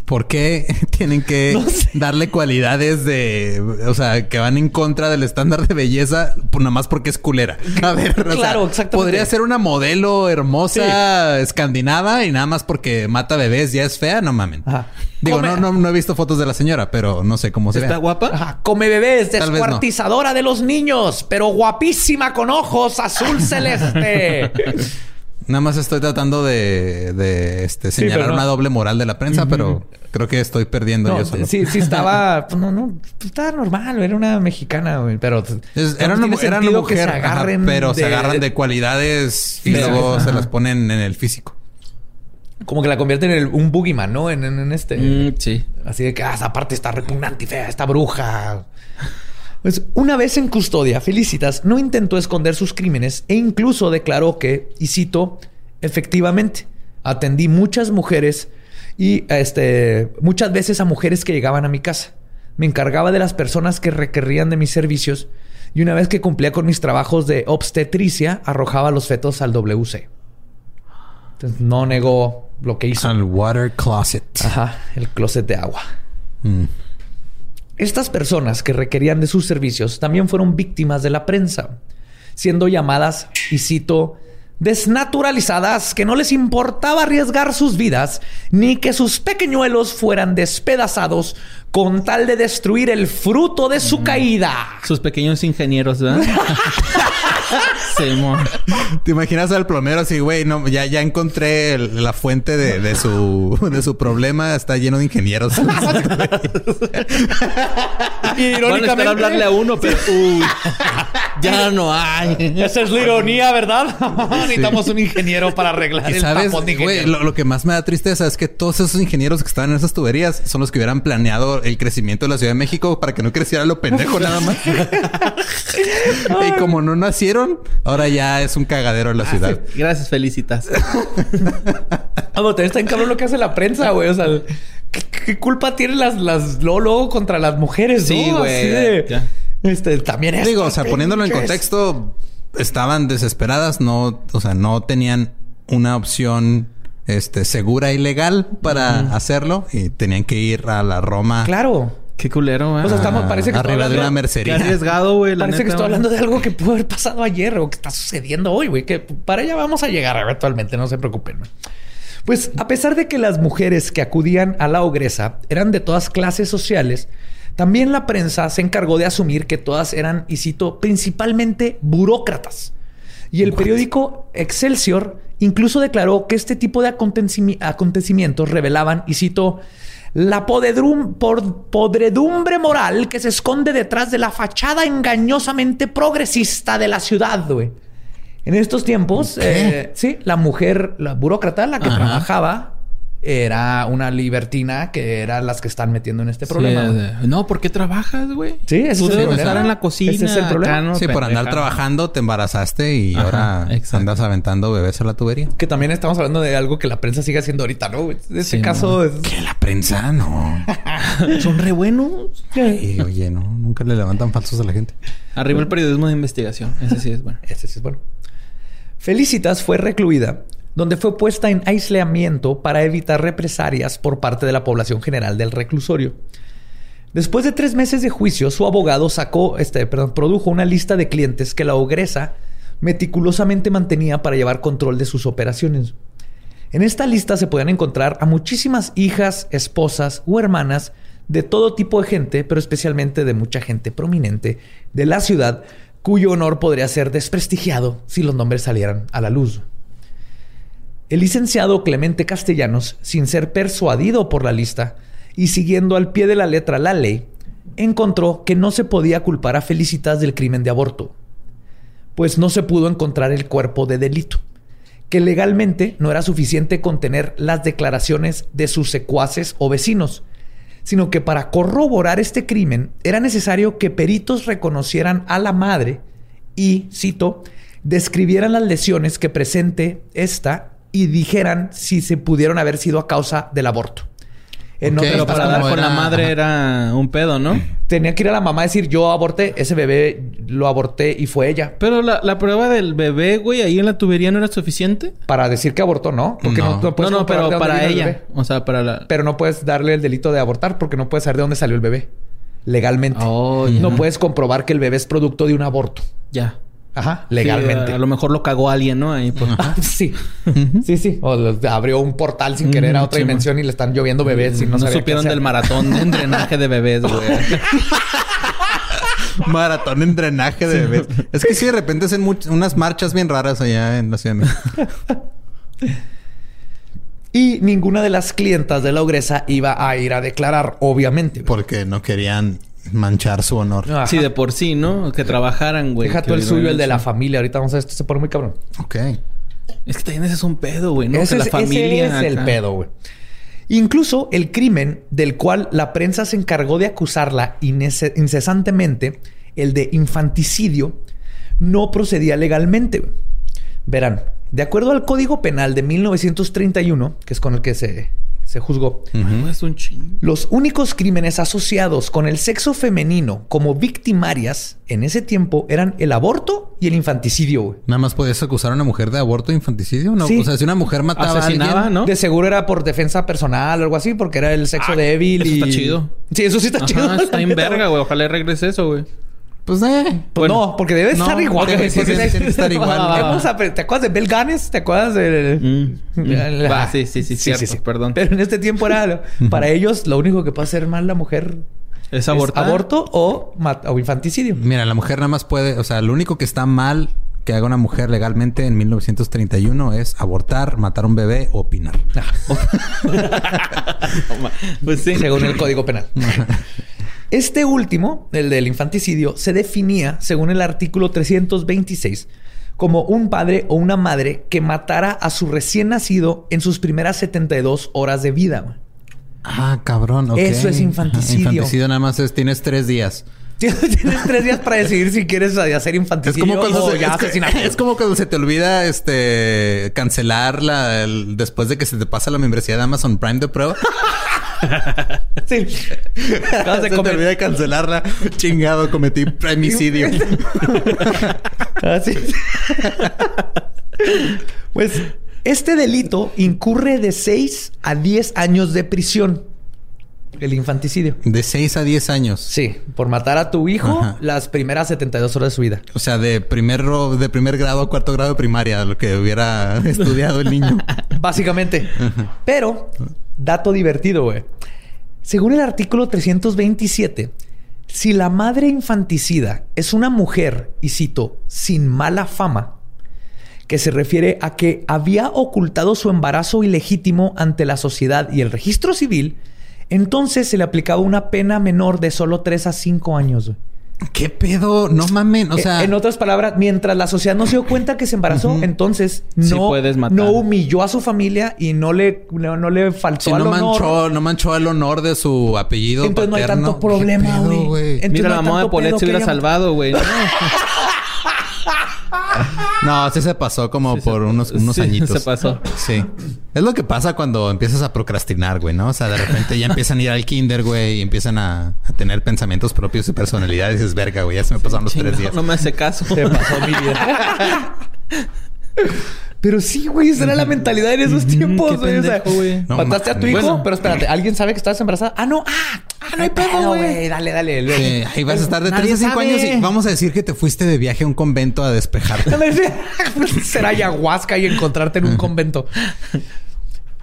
¿Por qué tienen que darle cualidades de, o sea, que van en contra del estándar de belleza, pues nada más porque es culera? A ver, claro, exactamente. Podría ser una modelo hermosa escandinava y nada más porque mata bebés ya es fea, no mamen. Digo, no, no, he visto fotos de la señora, pero no sé cómo se ¿Está guapa? Come bebés, descuartizadora de los niños, pero guapísima con ojos azul celeste. Nada más estoy tratando de, este, señalar una doble moral de la prensa, pero creo que estoy perdiendo yo solo. Sí, sí estaba... Pues, no, no. Pues, estaba normal. Era una mexicana, güey. Pero... era, una, mujer, pero se agarran de cualidades y luego se las ponen en el físico. Como que la convierten en un boogeyman, ¿no? En, este... Mm, sí. Así de que, ah, esa parte está repugnante y fea. Esta bruja... Pues una vez en custodia, Felicitas no intentó esconder sus crímenes e incluso declaró que, y cito, efectivamente, atendí muchas mujeres y este, muchas veces a mujeres que llegaban a mi casa. Me encargaba de las personas que requerían de mis servicios y una vez que cumplía con mis trabajos de obstetricia, arrojaba los fetos al WC. Entonces no negó lo que hizo. Al water closet. Ajá, el closet de agua. Mm. Estas personas que requerían de sus servicios también fueron víctimas de la prensa, siendo llamadas, y cito, desnaturalizadas que no les importaba arriesgar sus vidas ni que sus pequeñuelos fueran despedazados con tal de destruir el fruto de su caída. Sus pequeños ingenieros, ¿verdad? ¿Te imaginas al plomero así, güey? No, ya, ya encontré la fuente de, su, de su problema. Está lleno de ingenieros. y irónicamente... hablarle a uno, pero... ya no hay. Esa es la ironía, ¿verdad? Necesitamos un ingeniero para arreglar el sabes, güey, lo, lo, que más me da tristeza es que todos esos ingenieros que estaban en esas tuberías son los que hubieran planeado el crecimiento de la Ciudad de México para que no creciera lo pendejo nada más. y como no nacieron, ahora ya es un cagadero en la ciudad. Gracias, felicitas. Vamos, te está en cabrón lo que hace la prensa, güey. O sea, ¿qué, culpa tienen las, las luego contra las mujeres? Sí, güey. Este, también es. Digo, o sea, poniéndolo en contexto, estaban desesperadas, no, o sea, no tenían una opción este, segura y legal para hacerlo y tenían que ir a la Roma. Claro. Qué culero, ¿eh? O sea, estamos, parece que arriba de una mercería. Qué arriesgado, güey. Parece que estoy hablando de algo que pudo haber pasado ayer o que está sucediendo hoy, güey. Que para allá vamos a llegar eventualmente, no se preocupen. Pues a pesar de que las mujeres que acudían a la ogresa eran de todas clases sociales, también la prensa se encargó de asumir que todas eran, y cito, principalmente burócratas. Y el periódico Excelsior incluso declaró que este tipo de acontecimientos revelaban, y cito, la podredumbre moral que se esconde detrás de la fachada engañosamente progresista de la ciudad, güey. En estos tiempos, eh, sí, la mujer, la burócrata, la que trabajaba era una libertina que eran las que están metiendo en este problema. no, ¿por qué trabajas, güey? Sí, eso es estar en la cocina. Ese es el problema. sí, por andar trabajando te embarazaste y ahora andas aventando bebés a la tubería. Que también estamos hablando de algo que la prensa sigue haciendo ahorita, ¿no? En este caso es... Que la prensa no. Son re buenos. Y, oye, no, nunca le levantan falsos a la gente. Arriba el periodismo de investigación. Ese sí es bueno. Ese sí es bueno. Felicitas fue recluida donde fue puesta en aislamiento para evitar represalias por parte de la población general del reclusorio. Después de tres meses de juicio, su abogado sacó, este, perdón, produjo una lista de clientes que la ogresa meticulosamente mantenía para llevar control de sus operaciones. En esta lista se pueden encontrar a muchísimas hijas, esposas o hermanas de todo tipo de gente, pero especialmente de mucha gente prominente de la ciudad, cuyo honor podría ser desprestigiado si los nombres salieran a la luz. El licenciado Clemente Castellanos, sin ser persuadido por la lista y siguiendo al pie de la letra la ley, encontró que no se podía culpar a Felicitas del crimen de aborto, pues no se pudo encontrar el cuerpo de delito, que legalmente no era suficiente contener las declaraciones de sus secuaces o vecinos, sino que para corroborar este crimen era necesario que peritos reconocieran a la madre y, cito, describieran las lesiones que presente esta y dijeran si se pudieron haber sido a causa del aborto. En pero para dar con la madre era un pedo, ¿no? Tenía que ir a la mamá a decir, yo aborté, ese bebé lo aborté y fue ella. Pero la, prueba del bebé, güey, ahí en la tubería no era suficiente. Para decir que abortó, ¿no? Porque no, no, no, pero para ella. O sea, para la... Pero no puedes darle el delito de abortar porque no puedes saber de dónde salió el bebé. Legalmente. Oh, no puedes comprobar que el bebé es producto de un aborto. Ya. Ajá, legalmente. a, lo mejor lo cagó alguien, ¿no? Ahí, pues. sí. sí, sí. O abrió un portal sin querer a otra dimensión y le están lloviendo bebés y no, no supieron del maratón en drenaje de bebés, güey. maratón en drenaje de bebés. Es que sí, de repente hacen unas marchas bien raras allá en la ciudad. y ninguna de las clientas de la ogresa iba a ir a declarar, obviamente. Porque no querían manchar su honor. Sí, de por sí, ¿no? Que trabajaran, güey. Deja tú el suyo, el de la familia. Ahorita vamos a ver, esto se pone muy cabrón. Ok. Es que también ese es un pedo, güey, ¿no? Ese la familia. es el pedo, güey. Incluso el crimen del cual la prensa se encargó de acusarla incesantemente, el de infanticidio, no procedía legalmente. Verán, de acuerdo al Código Penal de 1931, que es con el que se se juzgó. Los únicos crímenes asociados con el sexo femenino como victimarias en ese tiempo eran el aborto y el infanticidio. Nada más podías acusar a una mujer de aborto e infanticidio. ¿no? O sea, si una mujer mataba a alguien, ¿no? De seguro era por defensa personal o algo así, porque era el sexo débil. Eso está chido. Sí, eso sí está chido. Está en verga, güey. Ojalá regrese eso, güey. Pues, eh. Pues no, porque debe estar igual. Que estar igual. ¿Te acuerdas de Bel Ganes? ¿Te acuerdas de...? Mm. sí, sí, sí, cierto. Sí, Perdón. Pero en este tiempo era... para ellos, lo único que puede hacer mal la mujer... ¿Es abortar? aborto o, o infanticidio. Mira, la mujer nada más puede... O sea, lo único que está mal que haga una mujer legalmente en 1931 es abortar, matar a un bebé o opinar. pues sí. Según el Código Penal. Este último, el del infanticidio, se definía, según el artículo 326, como un padre o una madre que matara a su recién nacido en sus primeras 72 horas de vida. Ah, cabrón. Eso es infanticidio. Infanticidio nada más es tienes tres días. Tienes tres días para decidir si quieres hacer infanticidio es como cuando se, es, como cuando se te olvida este cancelar la después de que se te pasa la membresía de Amazon Prime de prueba. sí. Acabas de olvida de cancelarla. Chingado, cometí premicidio. Así. pues este delito incurre de 6 a 10 años de prisión. El infanticidio. De 6 a 10 años. Sí, por matar a tu hijo las primeras 72 horas de su vida. O sea, de primer, de primer grado a cuarto grado de primaria, lo que hubiera estudiado el niño. Básicamente. Pero Dato divertido, güey. Según el artículo 327, si la madre infanticida es una mujer, y cito, sin mala fama, que se refiere a que había ocultado su embarazo ilegítimo ante la sociedad y el registro civil, entonces se le aplicaba una pena menor de solo 3 a 5 años. ¿Qué pedo? No mamen. O sea. En otras palabras, mientras la sociedad no se dio cuenta que se embarazó, entonces no, no humilló a su familia y no le, no, le faltó no Manchó, no manchó el honor de su apellido. Entonces no hay tanto problema, güey. Mira, la mamá de Polet se hubiera salvado, güey. No, sí se pasó como por unos, unos añitos. Se pasó. Sí. Es lo que pasa cuando empiezas a procrastinar, güey, ¿no? O sea, de repente ya empiezan a ir al kinder, güey, y empiezan a, tener pensamientos propios y personalidad. Y dices, verga, güey, ya se me pasaron los tres días. No me hace caso. Se pasó mi vida. Pero sí, güey, esa era la mentalidad en esos tiempos, güey. O sea, mataste a tu hijo, pero espérate, ¿alguien sabe que estás embarazada? Ah, no, ah, ah no hay pedo, güey. Dale, dale. Sí, ahí vas a estar de 3 a 5 años y vamos a decir que te fuiste de viaje a un convento a despejarte. Será ayahuasca y encontrarte en un convento.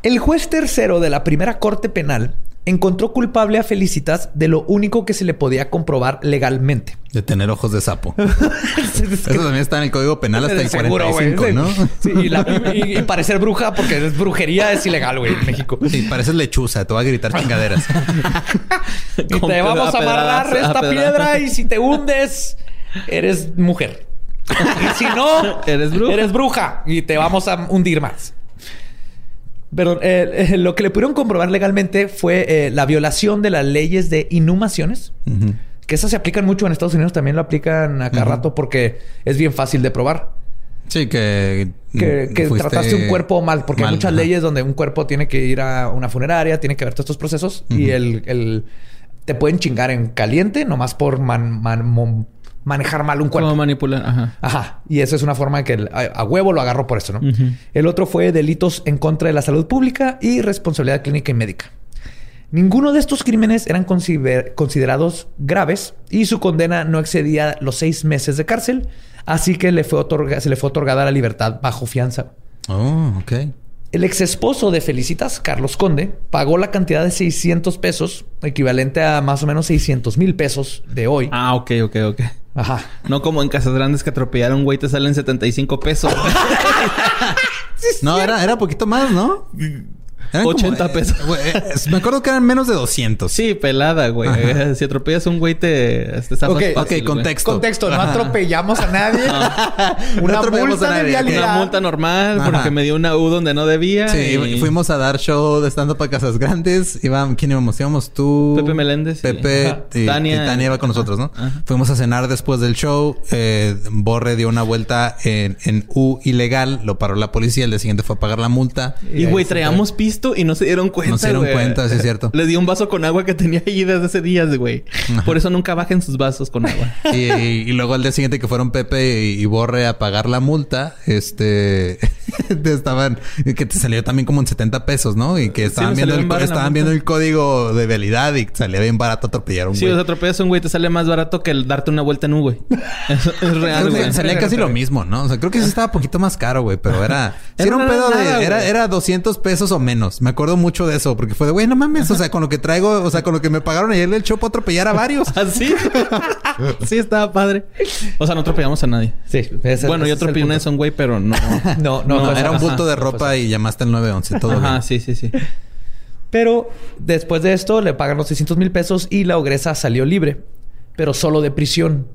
El juez tercero de la primera corte penal encontró culpable a Felicitas de lo único que se le podía comprobar legalmente. De tener ojos de sapo. Eso también está en el Código Penal hasta el 45, ¿no? Sí, y, parecer bruja, porque es brujería es ilegal, güey, en México. Sí, pareces lechuza, te va a gritar chingaderas. y te vamos a amarrar esta piedra y si te hundes, eres mujer. Y si no, eres bruja. Eres bruja y te vamos a hundir más. Pero eh, eh, lo que le pudieron comprobar legalmente fue eh, la violación de las leyes de inhumaciones. Que esas se aplican mucho en Estados Unidos, también lo aplican acá rato porque es bien fácil de probar. Sí, que... Que, trataste un cuerpo mal, porque hay muchas leyes donde un cuerpo tiene que ir a una funeraria, tiene que ver todos estos procesos y el, te pueden chingar en caliente nomás por man, manejar mal un cuerpo. Como manipular, ajá. Ajá. Y esa es una forma que a, huevo lo agarro por eso, ¿no? El otro fue delitos en contra de la salud pública y responsabilidad clínica y médica. Ninguno de estos crímenes eran considerados graves y su condena no excedía los seis meses de cárcel, así que le fue se le fue otorgada la libertad bajo fianza. Oh, ok. El ex esposo de Felicitas, Carlos Conde, pagó la cantidad de 600 pesos, equivalente a más o menos 600 mil pesos de hoy. Ah, ok, ok, ok. Ajá. No como en Casas Grandes que atropellaron, güey, te salen 75 pesos. no, era, era poquito más, ¿no? 80 pesos. Eh, me acuerdo que eran menos de 200. Sí, pelada, güey. Si atropellas a un güey, te, te Ok, ok, contexto. Contexto. No atropellamos a nadie. Una multa a nadie. Una multa normal porque me dio una U donde no debía. Sí, fuimos a dar show de estando para Casas Grandes. ¿Quién íbamos? Íbamos tú. Pepe Meléndez. Pepe y, Tania. Tania iba con nosotros, ¿no? Fuimos a cenar después del show. Eh, Borre dio una vuelta en, en U ilegal. Lo paró la policía. El día siguiente fue a pagar la multa. Y, güey, traíamos y no se dieron cuenta. No se dieron cuenta, sí es cierto. Le di un vaso con agua que tenía ahí desde ese día, güey. Por eso nunca bajen sus vasos con agua. Y, luego al día siguiente que fueron Pepe y, Borre a pagar la multa, este estaban que te salió también como en 70 pesos, ¿no? Y que estaban viendo el, estaban viendo el código de validad y salía bien barato atropellar un sí, güey. Sí, atropellas un güey te sale más barato que el darte una vuelta en U, güey. es real, güey. Salía casi lo mismo, ¿no? O sea, creo que sí estaba un poquito más caro, güey, pero era, era un pedo de era, era 200 pesos o menos. Me acuerdo mucho de eso, porque fue de, güey, no mames, o sea, con lo que traigo, o sea, con lo que me pagaron ayer del show, puedo atropellar a varios. ¿Así? ¿Ah, sí, estaba padre. O sea, no atropellamos a nadie. Sí. bueno, yo atropellé una de son güey, pero no. no, no, era un punto de ropa y llamaste al 911, todo Ajá, sí, sí, sí. Pero después de esto le pagan los 600 mil pesos y la ogresa salió libre, pero solo de prisión.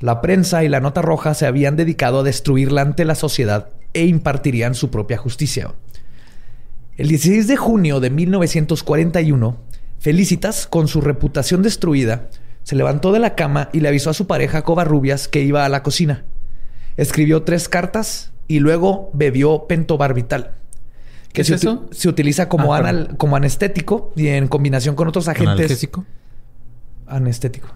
La prensa y la nota roja se habían dedicado a destruirla ante la sociedad e impartirían su propia justicia. El 16 de junio de 1941, Felicitas, con su reputación destruida, se levantó de la cama y le avisó a su pareja Covarrubias que iba a la cocina. Escribió tres cartas y luego bebió pentobarbital. Que ¿Qué es eso? Se utiliza como, ah, como anestético y en combinación con otros agentes. ¿Analgésico? Anestético.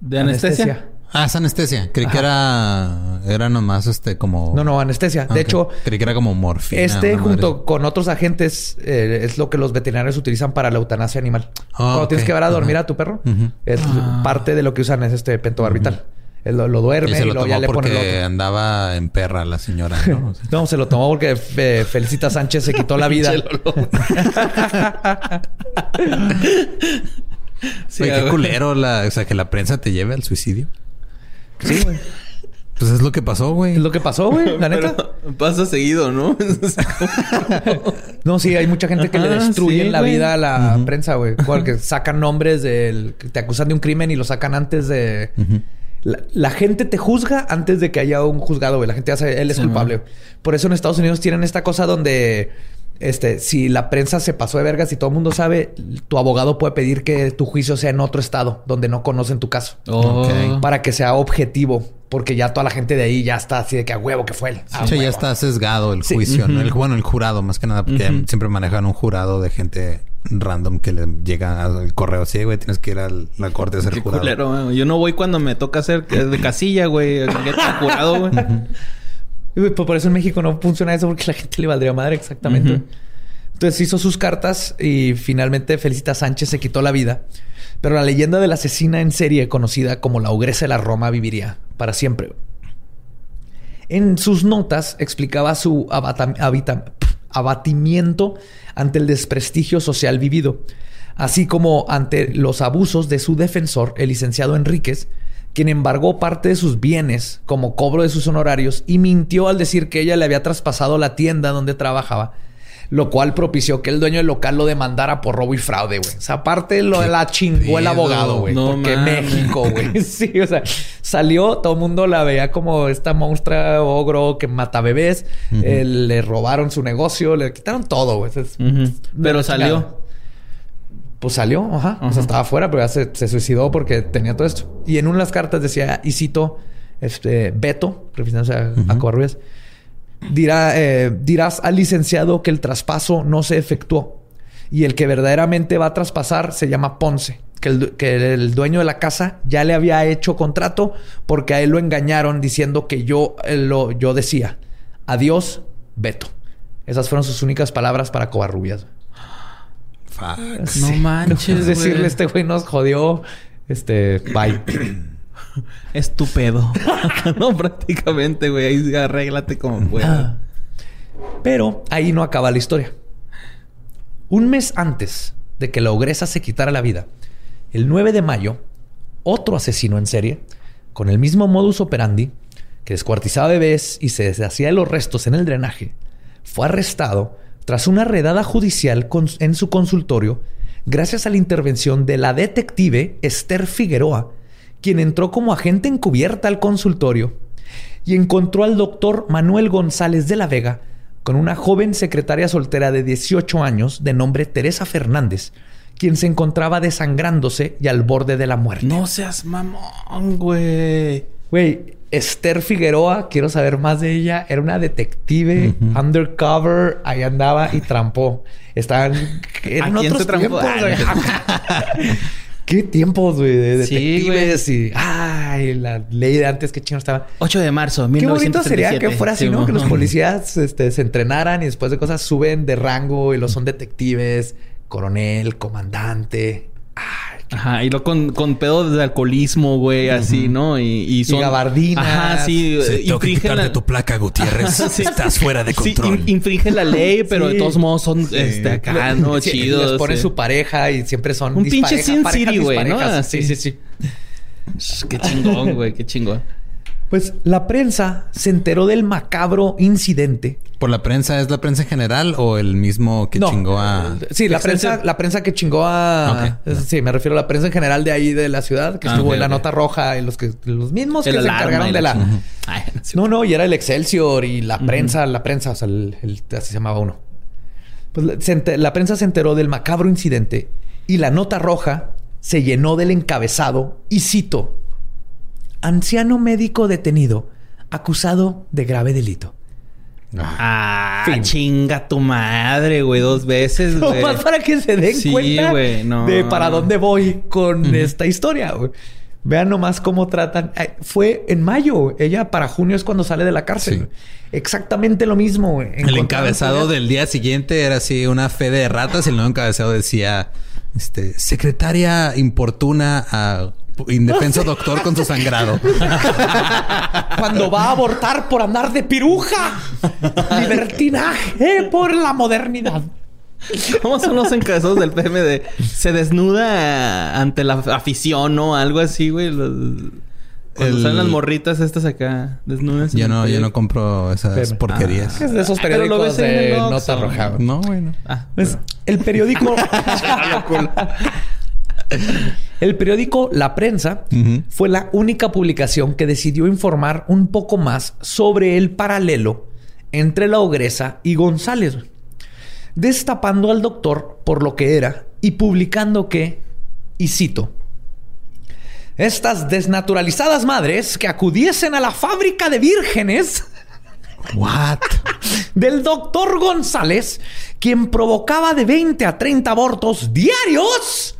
¿De anestesia? Ah, es anestesia. Creí que era, era nomás este como. No, no, anestesia. De hecho. Creí que era como morfina. Este, junto con otros agentes, eh, es lo que los veterinarios utilizan para la eutanasia animal. Ah, Cuando tienes que ver a dormir a tu perro, es ah. parte de lo que usan es este pentobarbital. Lo, lo, duerme y, se lo tomó ya le pone porque andaba en perra la señora, ¿no? no, se lo tomó porque eh, Felicita Sánchez se quitó la vida. sí, qué culero la, o sea, que la prensa te lleve al suicidio. Sí, güey. Pues es lo que pasó, güey. Es lo que pasó, güey, la neta. pasa seguido, ¿no? no, sí, hay mucha gente que le destruye la vida a la prensa, güey. Porque sacan nombres del... Te acusan de un crimen y lo sacan antes de... La, gente te juzga antes de que haya un juzgado, güey. La gente hace... Él es culpable. Por eso en Estados Unidos tienen esta cosa donde este, si la prensa se pasó de vergas y todo el mundo sabe, tu abogado puede pedir que tu juicio sea en otro estado donde no conocen tu caso. Para que sea objetivo. Porque ya toda la gente de ahí ya está así de que a huevo que fue él. Sí, ya está sesgado el juicio, ¿no? el, bueno, el jurado más que nada, porque siempre manejan un jurado de gente random que le llega al correo así, güey, tienes que ir a la corte a ser jurado. Yo no voy cuando me toca hacer de casilla, güey, jurado, güey. Pues, por eso en México no funciona eso porque la gente le valdría madre exactamente. Entonces hizo sus cartas y finalmente Felicita Sánchez se quitó la vida. Pero la leyenda de la asesina en serie, conocida como la ogresa de la Roma, viviría para siempre. En sus notas explicaba su abatimiento ante el desprestigio social vivido, así como ante los abusos de su defensor, el licenciado Enríquez, quien embargó parte de sus bienes como cobro de sus honorarios y mintió al decir que ella le había traspasado la tienda donde trabajaba lo cual propició que el dueño del local lo demandara por robo y fraude, güey. O sea, aparte lo de la chingó el abogado, güey. No porque México, güey. sí, o sea, salió, todo el mundo la veía como esta monstrua ogro que mata bebés. Eh, le robaron su negocio, le quitaron todo, güey. Pero salió. Pues salió, ajá. O sea, estaba afuera, pero ya se, suicidó porque tenía todo esto. Y en una de las cartas decía, y cito, este, Beto, refiriéndose a, a Covarrubias, dirá, eh, dirás al licenciado que el traspaso no se efectuó y el que verdaderamente va a traspasar se llama Ponce. Que el, que el, dueño de la casa ya le había hecho contrato porque a él lo engañaron diciendo que yo, eh, lo, yo decía, adiós, Beto. Esas fueron sus únicas palabras para Covarrubias. No manches. Es decirle, este güey nos jodió. Este, bye. Estúpido. no, prácticamente, güey. Ahí arréglate como puedas. Pero ahí no acaba la historia. Un mes antes de que la ogresa se quitara la vida, el 9 de mayo, otro asesino en serie, con el mismo modus operandi, que descuartizaba bebés y se deshacía de los restos en el drenaje, fue arrestado tras una redada judicial en su consultorio gracias a la intervención de la detective Esther Figueroa, quien entró como agente encubierta al consultorio y encontró al doctor Manuel González de la Vega con una joven secretaria soltera de 18 años de nombre Teresa Fernández, quien se encontraba desangrándose y al borde de la muerte. No seas mamón, güey. Güey, Esther Figueroa, quiero saber más de ella. Era una detective undercover. Ahí andaba y trampó. Estaban en otros. Qué tiempos, güey, de detectives y... Ay, la ley de antes, qué chino estaba. 8 de marzo, 1937. Qué bonito sería que fuera así, ¿no? Que los policías este, se entrenaran y después de cosas suben de rango y los son detectives, coronel, comandante. Ajá, y lo con, con pedo de alcoholismo, güey, así, ¿no? Y, y son. Y gabardinas. Ajá, sí. sí tengo que la... tu placa, Gutiérrez. Estás fuera de control. Sí, infringe la ley, pero de todos modos son este, acá, ¿no? Chidos. Les pone su pareja y siempre son. Un pinche Sin City, güey, ¿no? Sí, sí, sí. Qué chingón, güey, qué chingón. Pues la prensa se enteró del macabro incidente. ¿Por la prensa es la prensa en general o el mismo que chingó a.? Sí, la prensa, la prensa que chingó a. Sí, me refiero a la prensa en general de ahí de la ciudad, que ah, estuvo en la nota roja y los que los mismos que se encargaron de la. no, no, y era el Excelsior y la prensa, la prensa, o sea, el, así se llamaba uno. Pues la prensa se enteró del macabro incidente y la nota roja se llenó del encabezado y cito anciano médico detenido, acusado de grave delito. Ah, chinga tu madre, güey, dos veces, güey. más para que se den cuenta de para dónde voy con esta historia, güey. Vean nomás cómo tratan. Fue en mayo. Ella para junio es cuando sale de la cárcel. Exactamente lo mismo. Güey. El encabezado del día siguiente era así una fe de ratas y el nuevo encabezado decía, este, secretaria importuna a indefenso doctor con su sangrado. Cuando va a abortar por andar de piruja. Libertinaje por la modernidad. ¿Cómo son los encabezados del PMD? Se desnuda ante la afición o algo así, güey. Cuando salen las morritas estas acá desnudas. Yo no, yo no compro esas porquerías. es de esos ah, periódicos de nota roja. No, güey, no. Ah, pues, el periódico... El periódico La Prensa fue la única publicación que decidió informar un poco más sobre el paralelo entre la ogresa y González, destapando al doctor por lo que era y publicando que, y cito, estas desnaturalizadas madres que acudiesen a la fábrica de vírgenes What? del doctor González, quien provocaba de 20 a 30 abortos diarios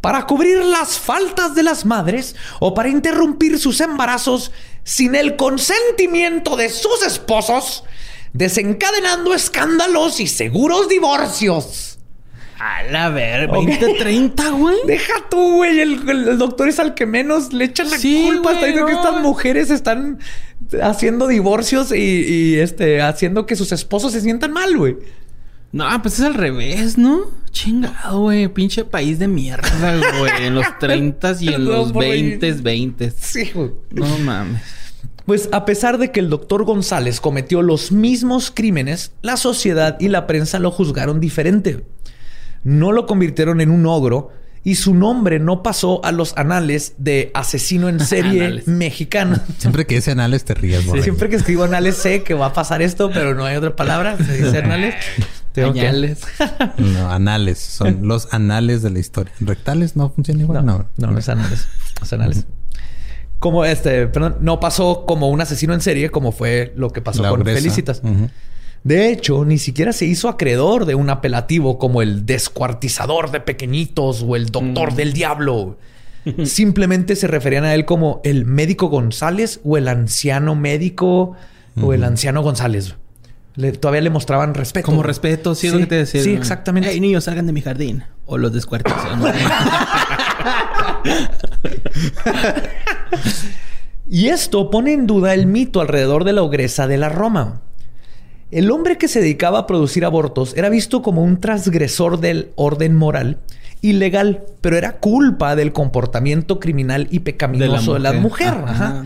para cubrir las faltas de las madres o para interrumpir sus embarazos sin el consentimiento de sus esposos, desencadenando escándalos y seguros divorcios. A la ver, 20, 30, güey. Deja tú, güey. El, doctor es al que menos le echan la culpa. Está diciendo que estas mujeres están haciendo divorcios y, y, este, haciendo que sus esposos se sientan mal, güey. No, pues es al revés, ¿no? Chingado, güey. Pinche país de mierda, güey. En los 30 y en los 20, 20. Sí, güey. No mames. Pues a pesar de que el doctor González cometió los mismos crímenes, la sociedad y la prensa lo juzgaron diferente. No lo convirtieron en un ogro y su nombre no pasó a los anales de asesino en serie mexicano. Siempre que dice anales te ríes, sí, Siempre que escribo anales sé que va a pasar esto, pero no hay otra palabra. Se dice anales. Anales. No, anales. Son los anales de la historia. ¿Rectales no funciona igual? No, no, no, es anales. Es anales. Como este, perdón, no pasó como un asesino en serie, como fue lo que pasó con Felicitas. De hecho, ni siquiera se hizo acreedor de un apelativo como el descuartizador de pequeñitos o el doctor mm. del diablo. Simplemente se referían a él como el médico González o el anciano médico o el anciano González. Todavía le mostraban respeto. Como respeto, sí, es lo que te decía. Sí, exactamente. Hey, niños, salgan de mi jardín. O los descuartizan. y esto pone en duda el mito alrededor de la ogresa de la Roma. El hombre que se dedicaba a producir abortos era visto como un transgresor del orden moral ilegal, pero era culpa del comportamiento criminal y pecaminoso de la mujer.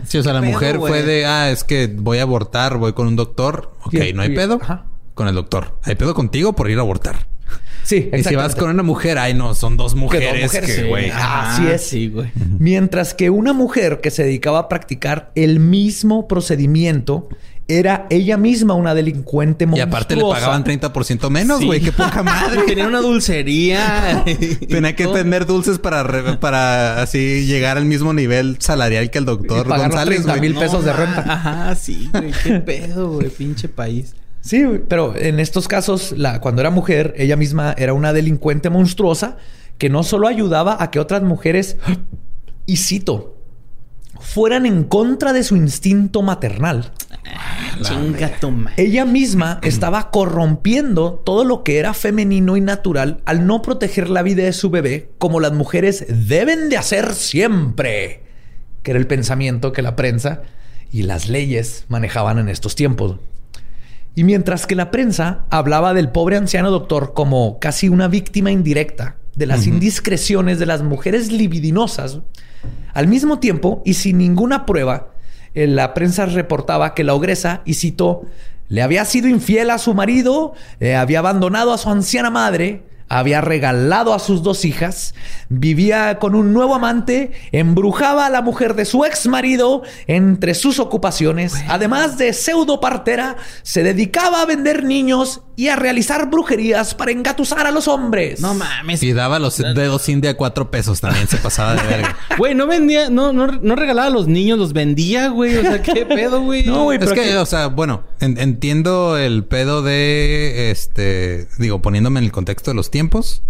Sí, o sea, la mujer fue de, ah, es que voy a abortar, voy con un doctor. Ok, no hay pedo. Con el doctor. Hay pedo contigo por ir a abortar. Sí, Y si vas con una mujer, ay no, son dos mujeres. Que, güey. Así es. Sí, güey. Mientras que una mujer que se dedicaba a practicar el mismo procedimiento era ella misma una delincuente monstruosa. Y aparte le pagaban 30% menos, güey. Qué poca madre. Tenía una dulcería. Tenía que tener dulces para, para así llegar al mismo nivel salarial que el doctor González. 30 mil pesos de renta. Ajá, sí, güey. Qué pedo, güey. Pinche país. Sí, pero en estos casos, la, cuando era mujer, ella misma era una delincuente monstruosa que no solo ayudaba a que otras mujeres, y cito, fueran en contra de su instinto maternal. Ella misma estaba corrompiendo todo lo que era femenino y natural al no proteger la vida de su bebé como las mujeres deben de hacer siempre, que era el pensamiento que la prensa y las leyes manejaban en estos tiempos. Y mientras que la prensa hablaba del pobre anciano doctor como casi una víctima indirecta de las indiscreciones de las mujeres libidinosas, al mismo tiempo y sin ninguna prueba, eh, la prensa reportaba que la ogresa, y citó, le había sido infiel a su marido, eh, había abandonado a su anciana madre, había regalado a sus dos hijas, vivía con un nuevo amante, embrujaba a la mujer de su ex marido entre sus ocupaciones, además de pseudo partera, se dedicaba a vender niños y a realizar brujerías para engatusar a los hombres. No mames. Y daba los dedos india cuatro pesos también, se pasaba de verga. Güey, no vendía, no, no, no regalaba a los niños, los vendía, güey. O sea, qué pedo, güey. No, güey, pero es que, o sea, bueno, entiendo el pedo de este, digo, poniéndome en el contexto de los tiempos,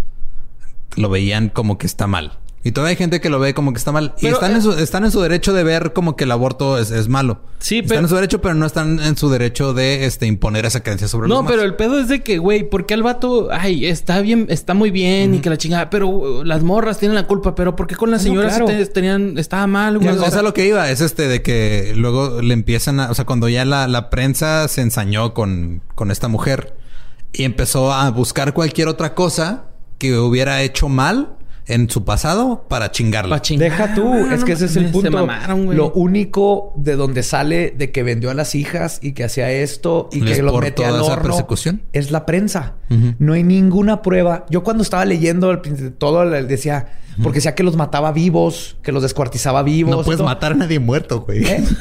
lo veían como que está mal. Y todavía hay gente que lo ve como que está mal. y están, en su, están en su derecho de ver como que el aborto es, malo. Sí, pero... Están en su derecho, pero no están en su derecho de este, imponer esa creencia sobre los No, pero el pedo es de que, güey, porque el vato... Ay, está bien, está muy bien y que la chingada... Pero uh, las morras tienen la culpa. Pero ¿por qué con las señoras tenían... Estaba mal, güey? o sea, lo que iba es este de que luego le empiezan a... O sea, cuando ya la, la prensa se ensañó con, con esta mujer y empezó a buscar cualquier otra cosa que hubiera hecho mal en su pasado para chingarla. Deja tú, es que ese es el punto. lo único de donde sale de que vendió a las hijas y que hacía esto y que lo metía al horno persecución? es la prensa. No hay ninguna prueba. Yo cuando estaba leyendo todo decía, porque decía que los mataba vivos, que los descuartizaba vivos. No puedes matar a nadie muerto, güey. ¿Eh?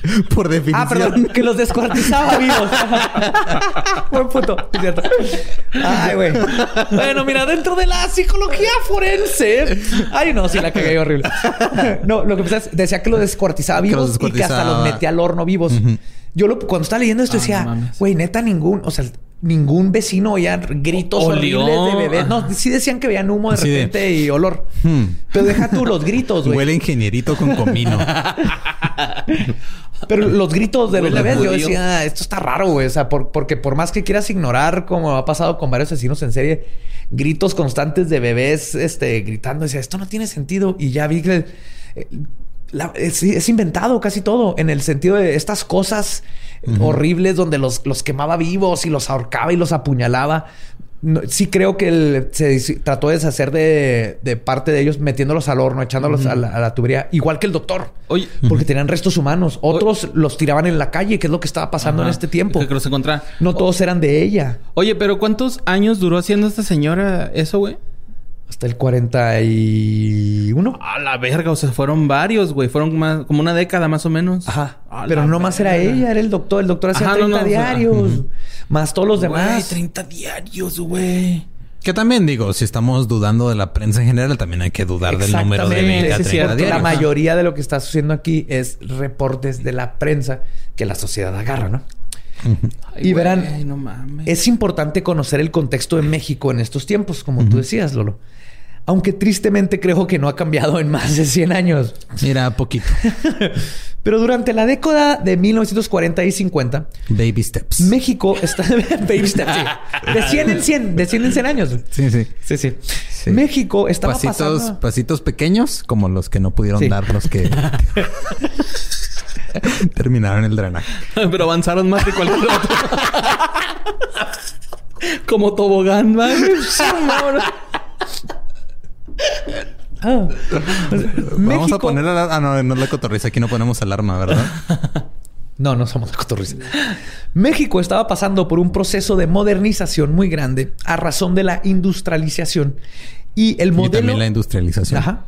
Por definición. Ah, perdón, que los descuartizaba vivos. Buen punto. cierto. Ay, güey. Bueno, mira, dentro de la psicología forense. Ay, no, sí, la cagué horrible. No, lo que pasa es, decía que los descuartizaba vivos y que hasta los metía al horno vivos. Yo lo, cuando estaba leyendo esto decía, güey, neta, ningún, o sea, ningún vecino oía gritos horribles de bebés. No, sí decían que veían humo de repente y olor. Hmm. Pero deja tú los gritos, güey. Huele ingenierito con comino. Pero los gritos de los bebés, yo decía, esto está raro, güey. O sea, porque por más que quieras ignorar, como ha pasado con varios asesinos en serie, gritos constantes de bebés, este, gritando, decía, esto no tiene sentido. Y ya vi que eh, es, inventado casi todo en el sentido de estas cosas horribles donde los, los quemaba vivos y los ahorcaba y los apuñalaba sí creo que se trató de deshacer de, parte de ellos metiéndolos al horno, echándolos a, la, tubería, igual que el doctor. Oye. Porque tenían restos humanos. Otros los tiraban en la calle, que es lo que estaba pasando en este tiempo. Que los. No todos eran de ella. Oye, pero ¿cuántos años duró haciendo esta señora eso, güey? Hasta el 41. A la verga, o sea, fueron varios, güey. Fueron más, como una década más o menos. Ajá. pero no más era ella, era el doctor. El doctor hacía 30 diarios. Más todos los demás. Güey, 30 diarios, güey. Que también digo, si estamos dudando de la prensa en general, también hay que dudar del número de 20 a La mayoría de lo que está sucediendo aquí es reportes de la prensa que la sociedad agarra, ¿no? y verán, no es importante conocer el contexto de México en estos tiempos, como tú decías, Lolo. Aunque tristemente creo que no ha cambiado en más de 100 años. Mira, poquito. Pero durante la década de 1940 y 50... Baby steps. México está... baby steps, sí. De 100 en 100. De 100 en 100 años. Sí, sí. Sí, sí. México estaba pasitos, pasando... Pasitos pequeños, como los que no pudieron dar los que... terminaron el drenaje. Pero avanzaron más de cualquier otro. como tobogán, ¿vale? Ah. Vamos a poner la... Ah, no, no es la cotorriza. Aquí no ponemos alarma, ¿verdad? no, no somos la cotorriza. México estaba pasando por un proceso de modernización muy grande a razón de la industrialización. Y el modelo... Y también la industrialización. Ajá.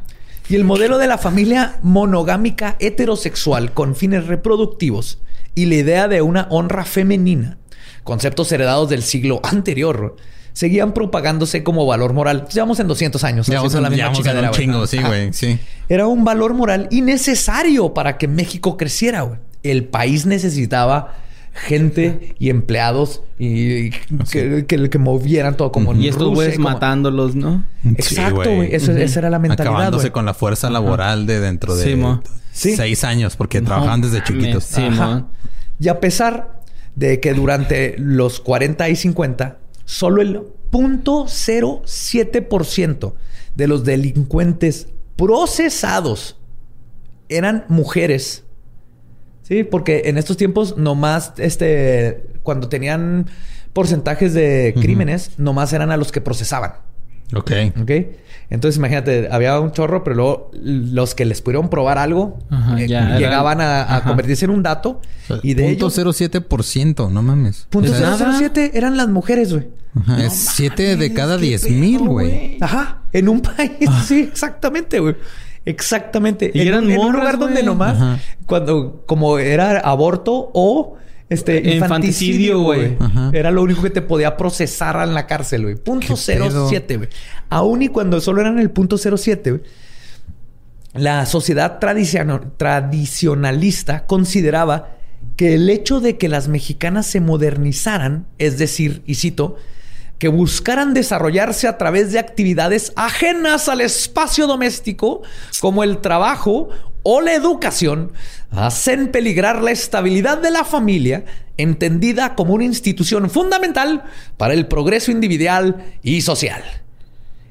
Y el modelo de la familia monogámica heterosexual con fines reproductivos y la idea de una honra femenina, conceptos heredados del siglo anterior, seguían propagándose como valor moral. Llevamos en 200 años. Llevamos en la misma un chingo, sí, güey. Sí. Era un valor moral innecesario para que México creciera, güey. El país necesitaba gente y empleados y que, que, movieran todo como Y estos güeyes matándolos, ¿no? Exacto, güey. esa era la mentalidad. Acabándose con la fuerza laboral de dentro de seis años, porque trabajaban desde chiquitos. Sí, y a pesar de que durante los 40 y 50 solo el 0.07% de los delincuentes procesados eran mujeres. Sí, porque en estos tiempos nomás, este, cuando tenían porcentajes de crímenes, nomás eran a los que procesaban. Ok. Ok. Entonces, imagínate, había un chorro, pero luego los que les pudieron probar algo eh, llegaban a, convertirse en un dato. y de punto 0.07%, no mames. Punto 0.07 eran las mujeres, güey. es 7 de cada 10 mil, güey. Ajá. En un país, ah. sí, exactamente, güey. Exactamente. Y en, eran en un lugar donde nomás, cuando, como era aborto o este, infanticidio, güey. Era lo único que te podía procesar en la cárcel, güey. Punto 07, güey. Aún y cuando solo eran el punto 07, güey. La sociedad tradicionalista consideraba que el hecho de que las mexicanas se modernizaran, es decir, y cito, que buscaran desarrollarse a través de actividades ajenas al espacio doméstico, como el trabajo o la educación, hacen peligrar la estabilidad de la familia, entendida como una institución fundamental para el progreso individual y social.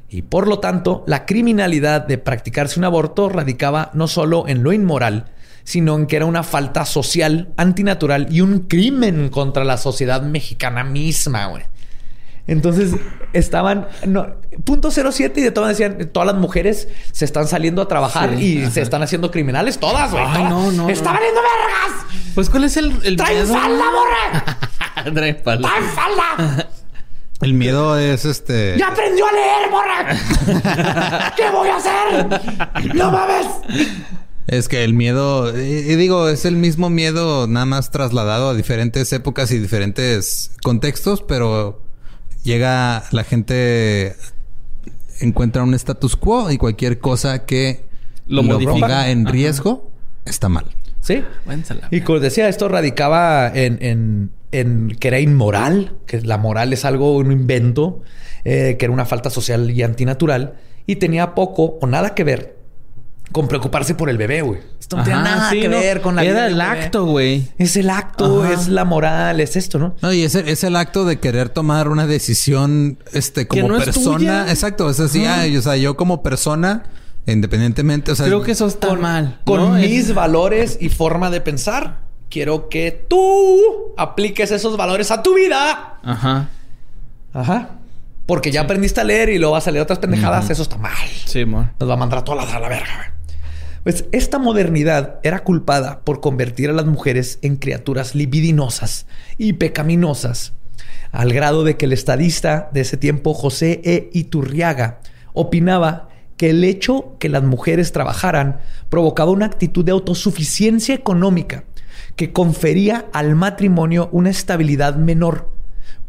Y por lo tanto, la criminalidad de practicarse un aborto radicaba no solo en lo inmoral, sino en que era una falta social, antinatural y un crimen contra la sociedad mexicana misma. Entonces estaban no, punto 07 y de todas decían todas las mujeres se están saliendo a trabajar y se están haciendo criminales todas, güey. Ay, no, no. ¡Está valiendo vergas! Pues ¿cuál es el, el ¡Traen falda, morra! ¡Traen falda! ¡Traen falda! El miedo es este. ¡Ya aprendió a leer, morra! ¿Qué voy a hacer? ¡No mames! Es que el miedo, y digo, es el mismo miedo nada más trasladado a diferentes épocas y diferentes contextos, pero llega la gente encuentra un status quo y cualquier cosa que lo, ponga en riesgo está mal. Sí. Y como decía, esto radicaba en, que era inmoral, que la moral es algo, un invento, eh, que era una falta social y antinatural, y tenía poco o nada que ver con preocuparse por el bebé, güey. Esto no tiene nada que ver con la Era el acto, güey. Es el acto, es la moral, es esto, ¿no? No, y es el, es el acto de querer tomar una decisión, este, como persona. Exacto, es así, o sea, yo como persona Independientemente, o sea... Creo que eso está mal. Con mis valores y forma de pensar, quiero que tú apliques esos valores a tu vida. Ajá. Ajá. Porque ya aprendiste a leer y luego vas a leer otras pendejadas. Eso está mal. Sí. Nos va a mandar a toda la, la verga. Pues esta modernidad era culpada por convertir a las mujeres en criaturas libidinosas y pecaminosas, al grado de que el estadista de ese tiempo, José E. Iturriaga, opinaba que el hecho que las mujeres trabajaran provocaba una actitud de autosuficiencia económica que confería al matrimonio una estabilidad menor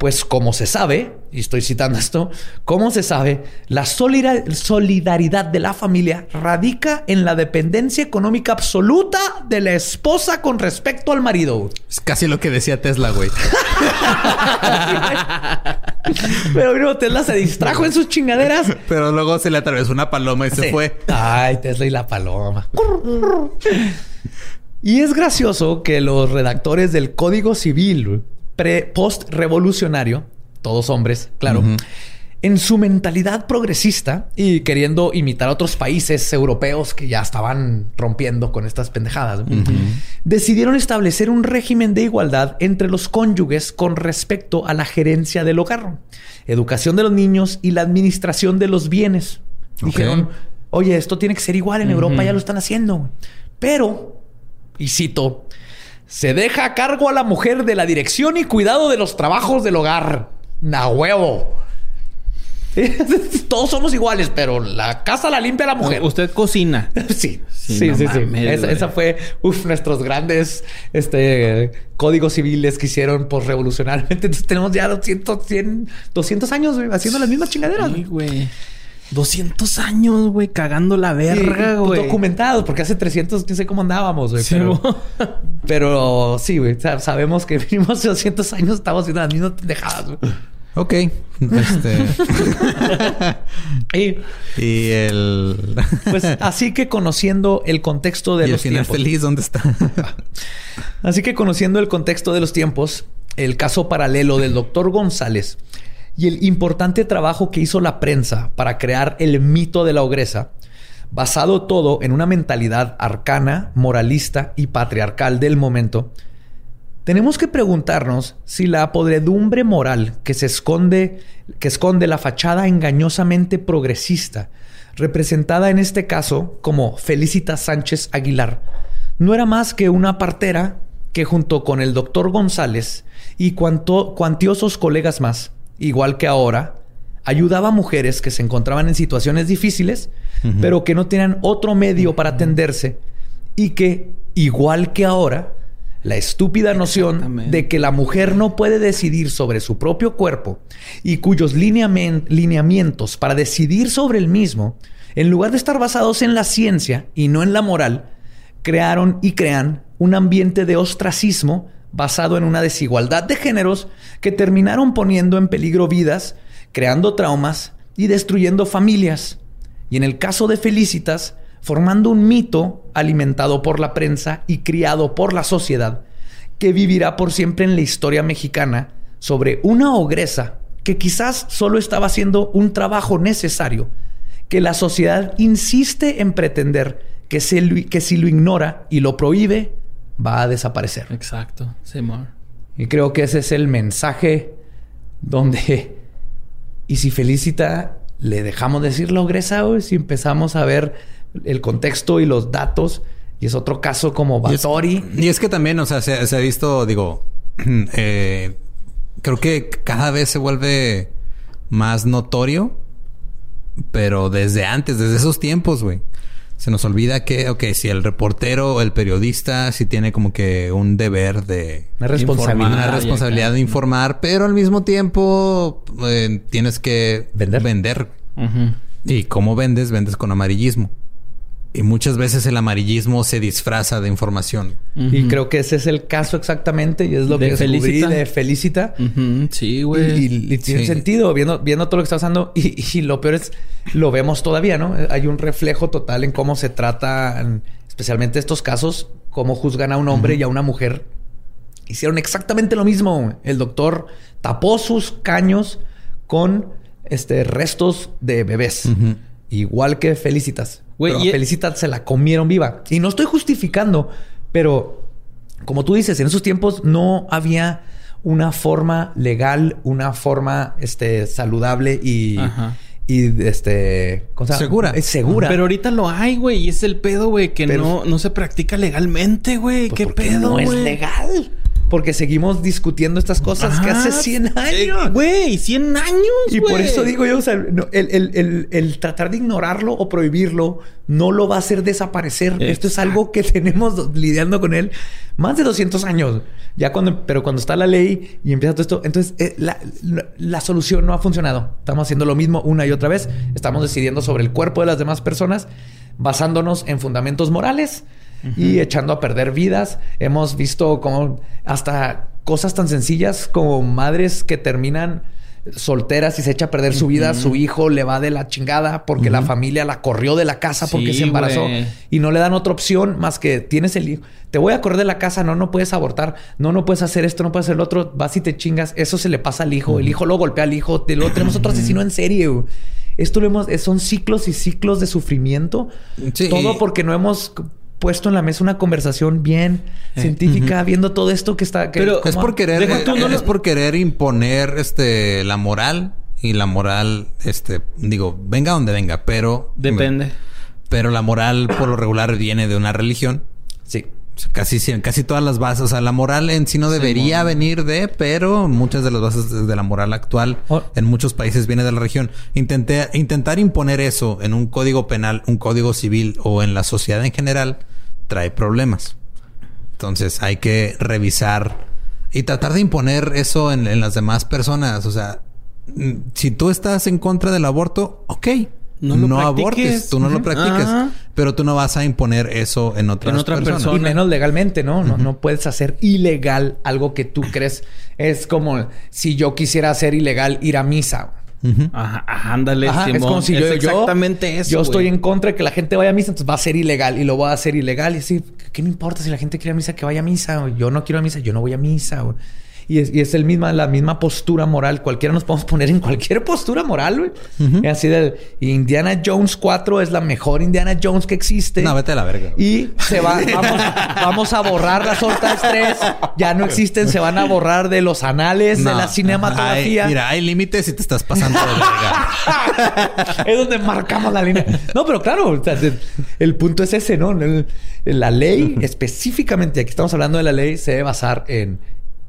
pues como se sabe, y estoy citando esto, como se sabe, la solidaridad de la familia radica en la dependencia económica absoluta de la esposa con respecto al marido. Es casi lo que decía Tesla, güey. Pero mira, Tesla se distrajo en sus chingaderas. Pero luego se le atravesó una paloma y se fue. Ay, Tesla y la paloma. y es gracioso que los redactores del Código Civil post-revolucionario, todos hombres, claro, en su mentalidad progresista y queriendo imitar a otros países europeos que ya estaban rompiendo con estas pendejadas, decidieron establecer un régimen de igualdad entre los cónyuges con respecto a la gerencia del hogar, educación de los niños y la administración de los bienes. Dijeron, oye, esto tiene que ser igual en Europa, ya lo están haciendo. Pero, y cito, se deja a cargo a la mujer de la dirección y cuidado de los trabajos del hogar. Na huevo. Todos somos iguales, pero la casa la limpia la mujer. Usted cocina. sí, sí, sí, sí. Esa, fue uf, nuestros grandes este, códigos civiles que hicieron por revolucionariamente. Entonces tenemos ya 200, 100, 200 años haciendo las mismas chingaderas. Sí, güey. 200 años, güey, cagando la verga, güey. documentados, porque hace 300 no sé cómo andábamos, güey. pero, sí, güey, sabemos que vivimos 200 años, estamos haciendo las mismas pendejadas, güey. Ok. Este. y, el. pues así que conociendo el contexto de ¿Y los el final feliz, ¿dónde está? así que conociendo el contexto de los tiempos, el caso paralelo del doctor González y el importante trabajo que hizo la prensa para crear el mito de la ogresa, basado todo en una mentalidad arcana, moralista y patriarcal del momento, tenemos que preguntarnos si la podredumbre moral que se esconde, que esconde la fachada engañosamente progresista, representada en este caso como Felicita Sánchez Aguilar, no era más que una partera que junto con el doctor González y cuantiosos colegas más, igual que ahora, ayudaba a mujeres que se encontraban en situaciones difíciles, pero que no tenían otro medio para atenderse y que, igual que ahora, la estúpida noción de que la mujer no puede decidir sobre su propio cuerpo y cuyos lineamientos para decidir sobre el mismo, en lugar de estar basados en la ciencia y no en la moral, crearon y crean un ambiente de ostracismo basado en una desigualdad de géneros que terminaron poniendo en peligro vidas, creando traumas y destruyendo familias. Y en el caso de Felicitas, formando un mito alimentado por la prensa y criado por la sociedad, que vivirá por siempre en la historia mexicana sobre una ogresa que quizás solo estaba haciendo un trabajo necesario, que la sociedad insiste en pretender que, que si lo ignora y lo prohíbe, va a desaparecer. Exacto, Simón. Y creo que ese es el mensaje donde, y si Felicita le dejamos decir la ogresa, o si empezamos a ver el contexto y los datos, y es otro caso como Batori. Y, es, que también, o sea, se, ha visto, digo, eh, creo que cada vez se vuelve más notorio, pero desde antes, desde esos tiempos, güey se nos olvida que, ok, si el reportero o el periodista sí tiene como que un deber de... Una responsabilidad. Una responsabilidad de informar, pero al mismo tiempo eh, tienes que vender. vender. Y cómo vendes, vendes con amarillismo. Y muchas veces el amarillismo se disfraza de información. Y creo que ese es el caso exactamente. Y es lo que Felicita. de Felicita. Sí, güey. Y, tiene sentido viendo, viendo todo lo que está pasando. Y, lo peor es, lo vemos todavía, ¿no? Hay un reflejo total en cómo se trata, especialmente estos casos, cómo juzgan a un hombre y a una mujer. Hicieron exactamente lo mismo. El doctor tapó sus caños con este, restos de bebés. Igual que Felicitas Güey, y Felicitas se la comieron viva. Y no estoy justificando, pero como tú dices, en esos tiempos no había una forma legal, una forma este, saludable y, y este, segura. Es segura. Pero ahorita lo hay, güey, y es el pedo, güey, que no, no se practica legalmente, güey. Pues ¿Qué pedo? No es legal. Porque seguimos discutiendo estas cosas que hace 100 eh, años. Güey, 100 años. Y por eso digo yo, o sea, el, tratar de ignorarlo o prohibirlo no lo va a hacer desaparecer. Esto es algo que tenemos lidiando con él más de 200 años. Ya cuando, pero cuando está la ley y empieza todo esto, entonces eh, la, solución no ha funcionado. Estamos haciendo lo mismo una y otra vez. Estamos decidiendo sobre el cuerpo de las demás personas basándonos en fundamentos morales y echando a perder vidas. Hemos visto como hasta cosas tan sencillas como madres que terminan solteras y se echa a perder su vida, su hijo le va de la chingada porque la familia la corrió de la casa porque se embarazó y no le dan otra opción más que tienes el hijo. Te voy a correr de la casa, no, no puedes abortar, no, no puedes hacer esto, no puedes hacer lo otro, vas y te chingas. Eso se le pasa al hijo, el hijo lo golpea al hijo, tenemos otro asesino en serie. Esto lo hemos, son ciclos y ciclos de sufrimiento. Todo porque no hemos puesto en la mesa una conversación bien eh, científica, viendo todo esto que está. Pero es por querer, eh, es por querer imponer este la moral y la moral, este, digo, venga donde venga, pero depende. Pero la moral por lo regular viene de una religión. Sí. casi, casi todas las bases, o sea, la moral en sí no debería venir de, pero muchas de las bases de la moral actual oh. en muchos países viene de la religión. Intenté, intentar imponer eso en un código penal, un código civil o en la sociedad en general, trae problemas. Entonces hay que revisar y tratar de imponer eso en, las demás personas. O sea, mm, si tú estás en contra del aborto, ok. No, abortes, tú no lo practiques, pero tú no vas a imponer eso en otras otra personas. Persona. Y menos legalmente, ¿no? ¿no? No puedes hacer ilegal algo que tú crees. Es como si yo quisiera hacer ilegal ir a misa. Ajá, ándale, Es como si yo, exactamente eso. Yo estoy en contra de que la gente vaya a misa, entonces va a ser ilegal y lo voy a hacer ilegal. Y así, ¿qué me importa si la gente quiere a misa que vaya a misa? Yo no quiero a misa, yo no voy a misa. Y es, y es el misma, la misma postura moral. Cualquiera nos podemos poner en cualquier postura moral, güey. Así de Indiana Jones 4 es la mejor Indiana Jones que existe. No, vete a la verga. Y se va, vamos, a borrar las otras tres. Ya no existen, se van a borrar de los anales de la cinematografía. mira, hay límites y te estás pasando de verga. es donde marcamos la línea. No, pero claro, el punto es ese, ¿no? La ley, específicamente, aquí estamos hablando de la ley, se debe basar en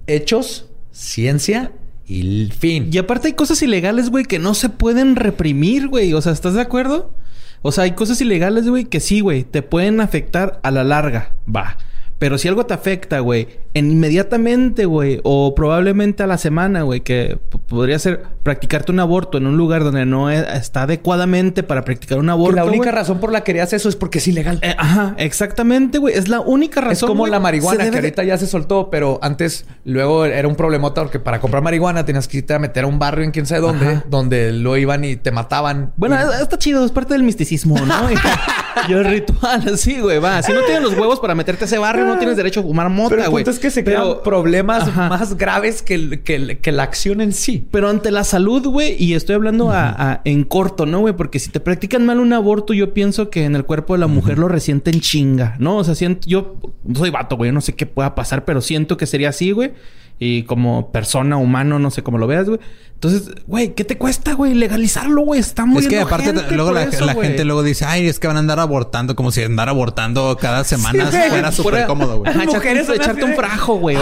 hechos, ciencia y fin. Y aparte hay cosas ilegales, güey, que no se pueden reprimir, güey. O sea, ¿estás de acuerdo? O sea, hay cosas ilegales, güey, que sí, güey, te pueden afectar a la larga. Va. Pero si algo te afecta, güey, en inmediatamente, güey, o probablemente a la semana, güey, que podría ser practicarte un aborto en un lugar donde no e, está adecuadamente para practicar un aborto. la única razón por la que harías eso es porque es ilegal. Eh, ajá, exactamente, güey. Es la única razón. Es como la marihuana, que ahorita ya se soltó, pero antes, luego era un problemota porque para comprar marihuana tenías que irte a meter a un barrio en quién sabe dónde, donde lo iban y te mataban. Bueno, está chido, es parte del misticismo, ¿no? y el ritual, así, güey, va. Si no tienes los huevos para meterte a ese barrio, no tienes derecho a fumar mota, güey. es que se crean problemas más graves que, que, la acción en sí. Pero ante la salud, güey, y estoy hablando a, en corto, ¿no, güey? Porque si te practican mal un aborto, yo pienso que en el cuerpo de la mujer lo resienten chinga, ¿no? O sea, siento, yo soy vato, güey, no sé qué pueda pasar, pero siento que sería así, güey y como persona, humano, no sé cómo lo veas, güey. Entonces, güey, ¿qué te cuesta, güey? Legalizarlo, güey. Está muy Es que aparte, luego la, gente luego dice, ay, es que van a andar abortando como si andar abortando cada semana fuera súper cómodo, güey. Echarte, echarte un frajo, güey.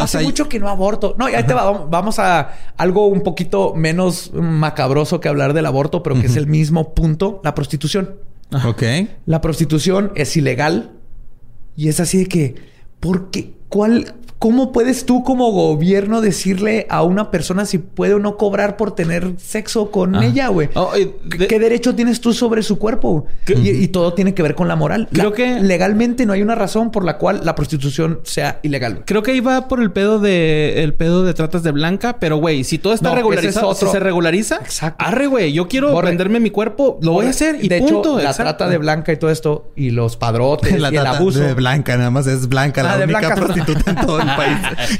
Hace mucho que no aborto. No, y ahí te va. Vamos a algo un poquito menos macabroso que hablar del aborto, pero que es el mismo punto: la prostitución. Ok. La prostitución es ilegal y es así de que, ¿por qué? ¿Cuál? ¿Cómo puedes tú como gobierno decirle a una persona si puede o no cobrar por tener sexo con ah. ella, güey? Oh, ¿Qué derecho tienes tú sobre su cuerpo? Y, todo tiene que ver con la moral. Creo que legalmente no hay una razón por la cual la prostitución sea ilegal. Creo que ahí va por el pedo de el pedo de tratas de blanca, pero güey, si todo está regularizado, si se regulariza, Exacto. arre, güey, yo quiero venderme mi cuerpo, lo voy a hacer y de punto. Hecho, la trata de blanca y todo esto y los padrotes y el abuso de blanca, nada más es blanca la ah, única prostituta en todo el país.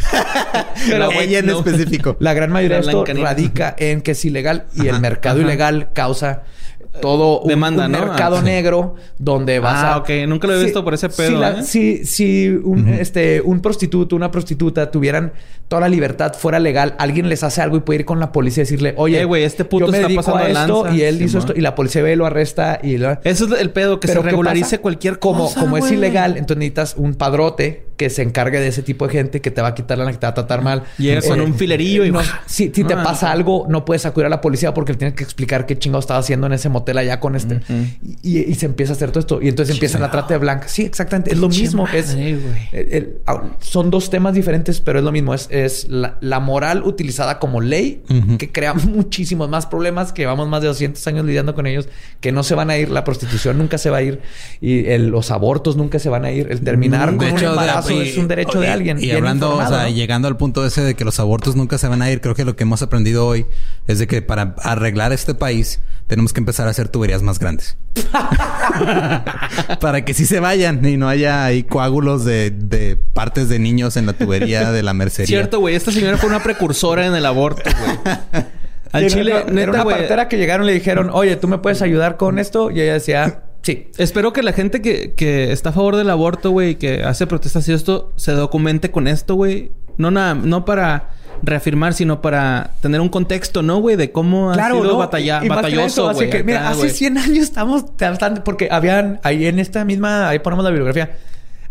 Pero ella en específico. La gran mayoría de esto radica en que es ilegal y el mercado ilegal causa todo un, Demanda, mercado ah, negro donde vas ah, a... ok. Nunca lo he visto por ese pedo, si, ¿eh? si, un, este, un prostituto, una prostituta tuvieran toda la libertad, fuera legal, alguien les hace algo y puede ir con la policía y decirle, oye, eh, güey, este puto yo me está pasando a esto y él hizo esto y la policía ve, lo arresta y... Lo... Eso es el pedo, que se regularice cualquier cosa, Como, como es ilegal, entonces necesitas un padrote que se encargue de ese tipo de gente que te va a quitar la que te va a tratar mal. Llegas con eh, un filerillo y... si, si te pasa algo, no puedes acudir a la policía porque tienes que explicar qué chingo estaba haciendo en ese motel allá con este. y, se empieza a hacer todo esto. Y entonces empiezan la trata de blanca. Sí, exactamente. Es lo mismo. es, ah, son dos temas diferentes, pero es lo mismo. Es, es la, moral utilizada como ley que crea muchísimos más problemas que llevamos más de 200 años lidiando con ellos, que no se van a ir. La prostitución nunca se va a ir y los abortos nunca se van a ir. El terminar con un embarazo es un derecho de alguien. Y, hablando, o sea, llegando al punto ese de que los abortos nunca se van a ir, creo que lo que hemos aprendido hoy es de que para arreglar este país tenemos que empezar a hacer tuberías más grandes. Para que sí se vayan y no haya ahí coágulos de, partes de niños en la tubería de la mercería. Cierto, güey. Esta señora fue una precursora en el aborto, güey. Al Chile, era una partera que llegaron y le dijeron, oye, ¿tú me puedes ayudar con esto? Y ella decía, sí. Espero que la gente que, que está a favor del aborto, güey, que hace protestas y esto, se documente con esto, güey. No nada, no para reafirmar, sino para tener un contexto, ¿no, güey? De cómo ha sido batalloso, güey. Mira, hace 100 años estamos bastante... Porque habían... Ahí en esta misma... Ahí ponemos la bibliografía.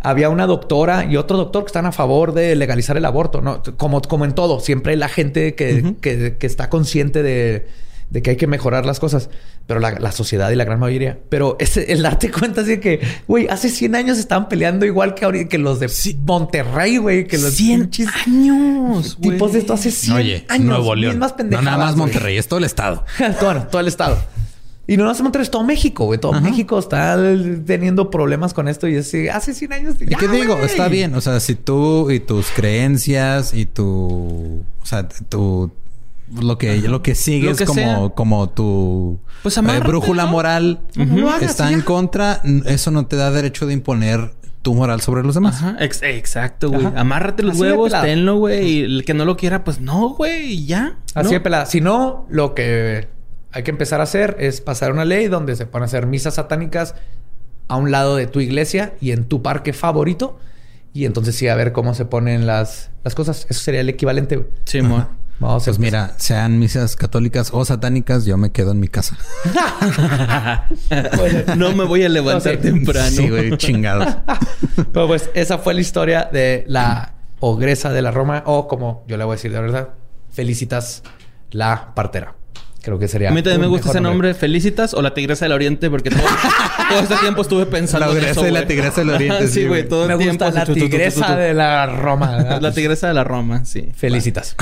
Había una doctora y otro doctor que están a favor de legalizar el aborto, ¿no? Como, como en todo. Siempre hay la gente que, que, que está consciente de de que hay que mejorar las cosas, pero la, sociedad y la gran mayoría. Pero ese, el darte cuenta así de que, güey, hace 100 años estaban peleando igual que ahorita, que los de Monterrey, güey, que los 100 años, tipos de esto hace 100 Oye, años. Nuevo León. no nada más Monterrey, es todo el estado. todo, todo el estado. Y no más Monterrey, es todo México, güey. Todo México está teniendo problemas con esto y es hace 100 años. ¿Y qué digo? Está bien. O sea, si tú y tus creencias y tu, o sea, tu lo que lo que sigues como como tu pues eh, brújula moral está en contra, eso no te da derecho de imponer tu moral sobre los demás. exacto, güey. Amárrate los huevos, tenlo, güey. Y el que no lo quiera, pues no, güey, y ya. Así de pelada. Si no, lo que hay que empezar a hacer es pasar una ley donde se puedan hacer misas satánicas a un lado de tu iglesia y en tu parque favorito. Y entonces sí, a ver cómo se ponen las, las cosas. Eso sería el equivalente. Sí, Vamos pues mira, sean misas católicas o satánicas, yo me quedo en mi casa. no me voy a levantar temprano. Sí, güey, chingados. Pero pues esa fue la historia de la ogresa de la Roma, o como yo le voy a decir de verdad, felicitas la partera. Creo que sería. A mí también me gusta ese nombre, Felicitas o la Tigresa del Oriente, porque todo, este tiempo estuve pensando. La Tigresa de la Tigresa del Oriente. sí, güey, todo me el tiempo. Gusta la Tigresa de la Roma. la Tigresa de la Roma, sí. Felicitas.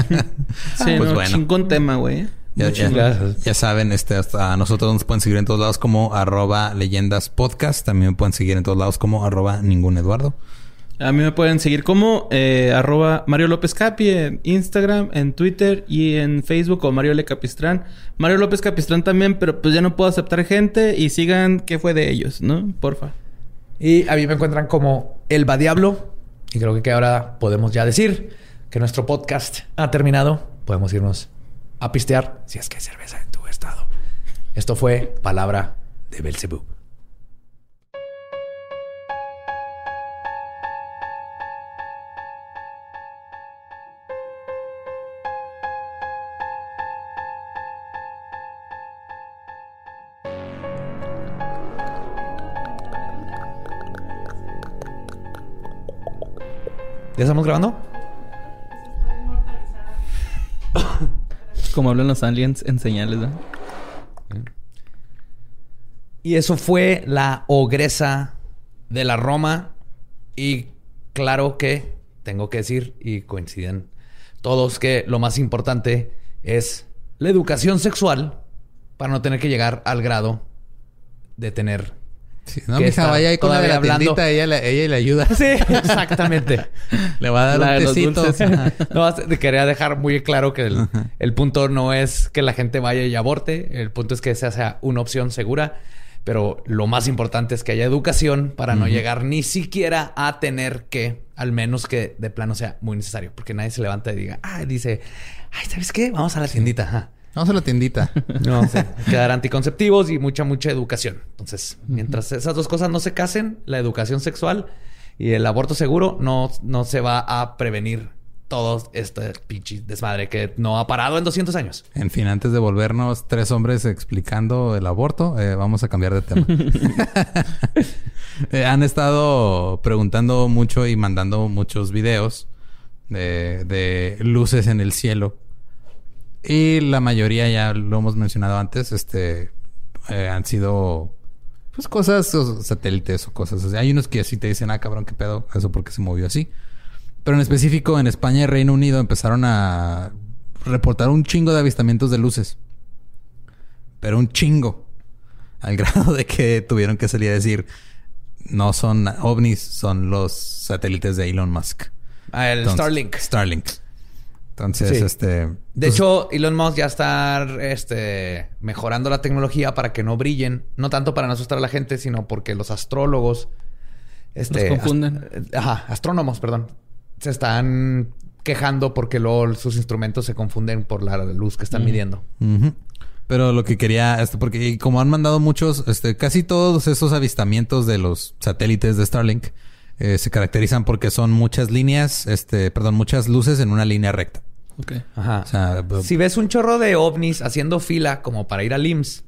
sí, pues bueno. Chingón tema, güey. Ya, ya, saben, este, a nosotros nos pueden seguir en todos lados como arroba leyendas podcast. También pueden seguir en todos lados como arroba ningún Eduardo. A mí me pueden seguir como eh, arroba Mario López Capi en Instagram, en Twitter y en Facebook como Mario L. Capistrán. Mario López Capistrán también, pero pues ya no puedo aceptar gente y sigan qué fue de ellos, ¿no? Porfa. Y a mí me encuentran como Elba Diablo. Y creo que ahora podemos ya decir que nuestro podcast ha terminado. Podemos irnos a pistear si es que hay cerveza en tu estado. Esto fue Palabra de Belzebub. ¿Ya estamos grabando? Como hablan los aliens en señales, ¿no? Y eso fue la ogresa de la Roma. Y claro que tengo que decir, y coinciden todos, que lo más importante es la educación sexual para no tener que llegar al grado de tener no, mija, vaya ahí con la de la tiendita, ella, le, ella le ayuda. Sí, exactamente. le va a dar un tecito. no, quería dejar muy claro que el, punto no es que la gente vaya y aborte. El punto es que esa sea una opción segura. Pero lo más importante es que haya educación para no llegar ni siquiera a tener que, al menos que de plano sea muy necesario. Porque nadie se levanta y diga, ah, dice, ay, ¿sabes qué? Vamos a la tiendita. Vamos a la tiendita. No, sé. Quedar anticonceptivos y mucha, mucha educación. Entonces, mientras esas dos cosas no se casen, la educación sexual y el aborto seguro, no, no se va a prevenir todo este pinche desmadre que no ha parado en 200 años. En fin, antes de volvernos tres hombres explicando el aborto, eh, vamos a cambiar de tema. Eh, han estado preguntando mucho y mandando muchos videos de, de, luces en el cielo. Y la mayoría, ya lo hemos mencionado antes, este eh, han sido pues cosas, satélites o cosas. O sea, hay unos que así te dicen, ah, cabrón, qué pedo, eso porque se movió así. Pero en específico en España y Reino Unido empezaron a reportar un chingo de avistamientos de luces. Pero un chingo. Al grado de que tuvieron que salir a decir, no son ovnis, son los satélites de Elon Musk. Ah, el Starlink. Starlink. Entonces, este. De pues hecho, Elon Musk ya está este, mejorando la tecnología para que no brillen. No tanto para no asustar a la gente, sino porque los astrólogos. Este, los confunden. ajá, astrónomos, perdón se están quejando porque luego sus instrumentos se confunden por la luz que están midiendo. Pero lo que quería, este, porque como han mandado muchos, este, casi todos esos avistamientos de los satélites de Starlink eh, se caracterizan porque son muchas líneas, este, perdón, muchas luces en una línea recta. Ok. Ajá. si ves un chorro de ovnis haciendo fila como para ir al IMSS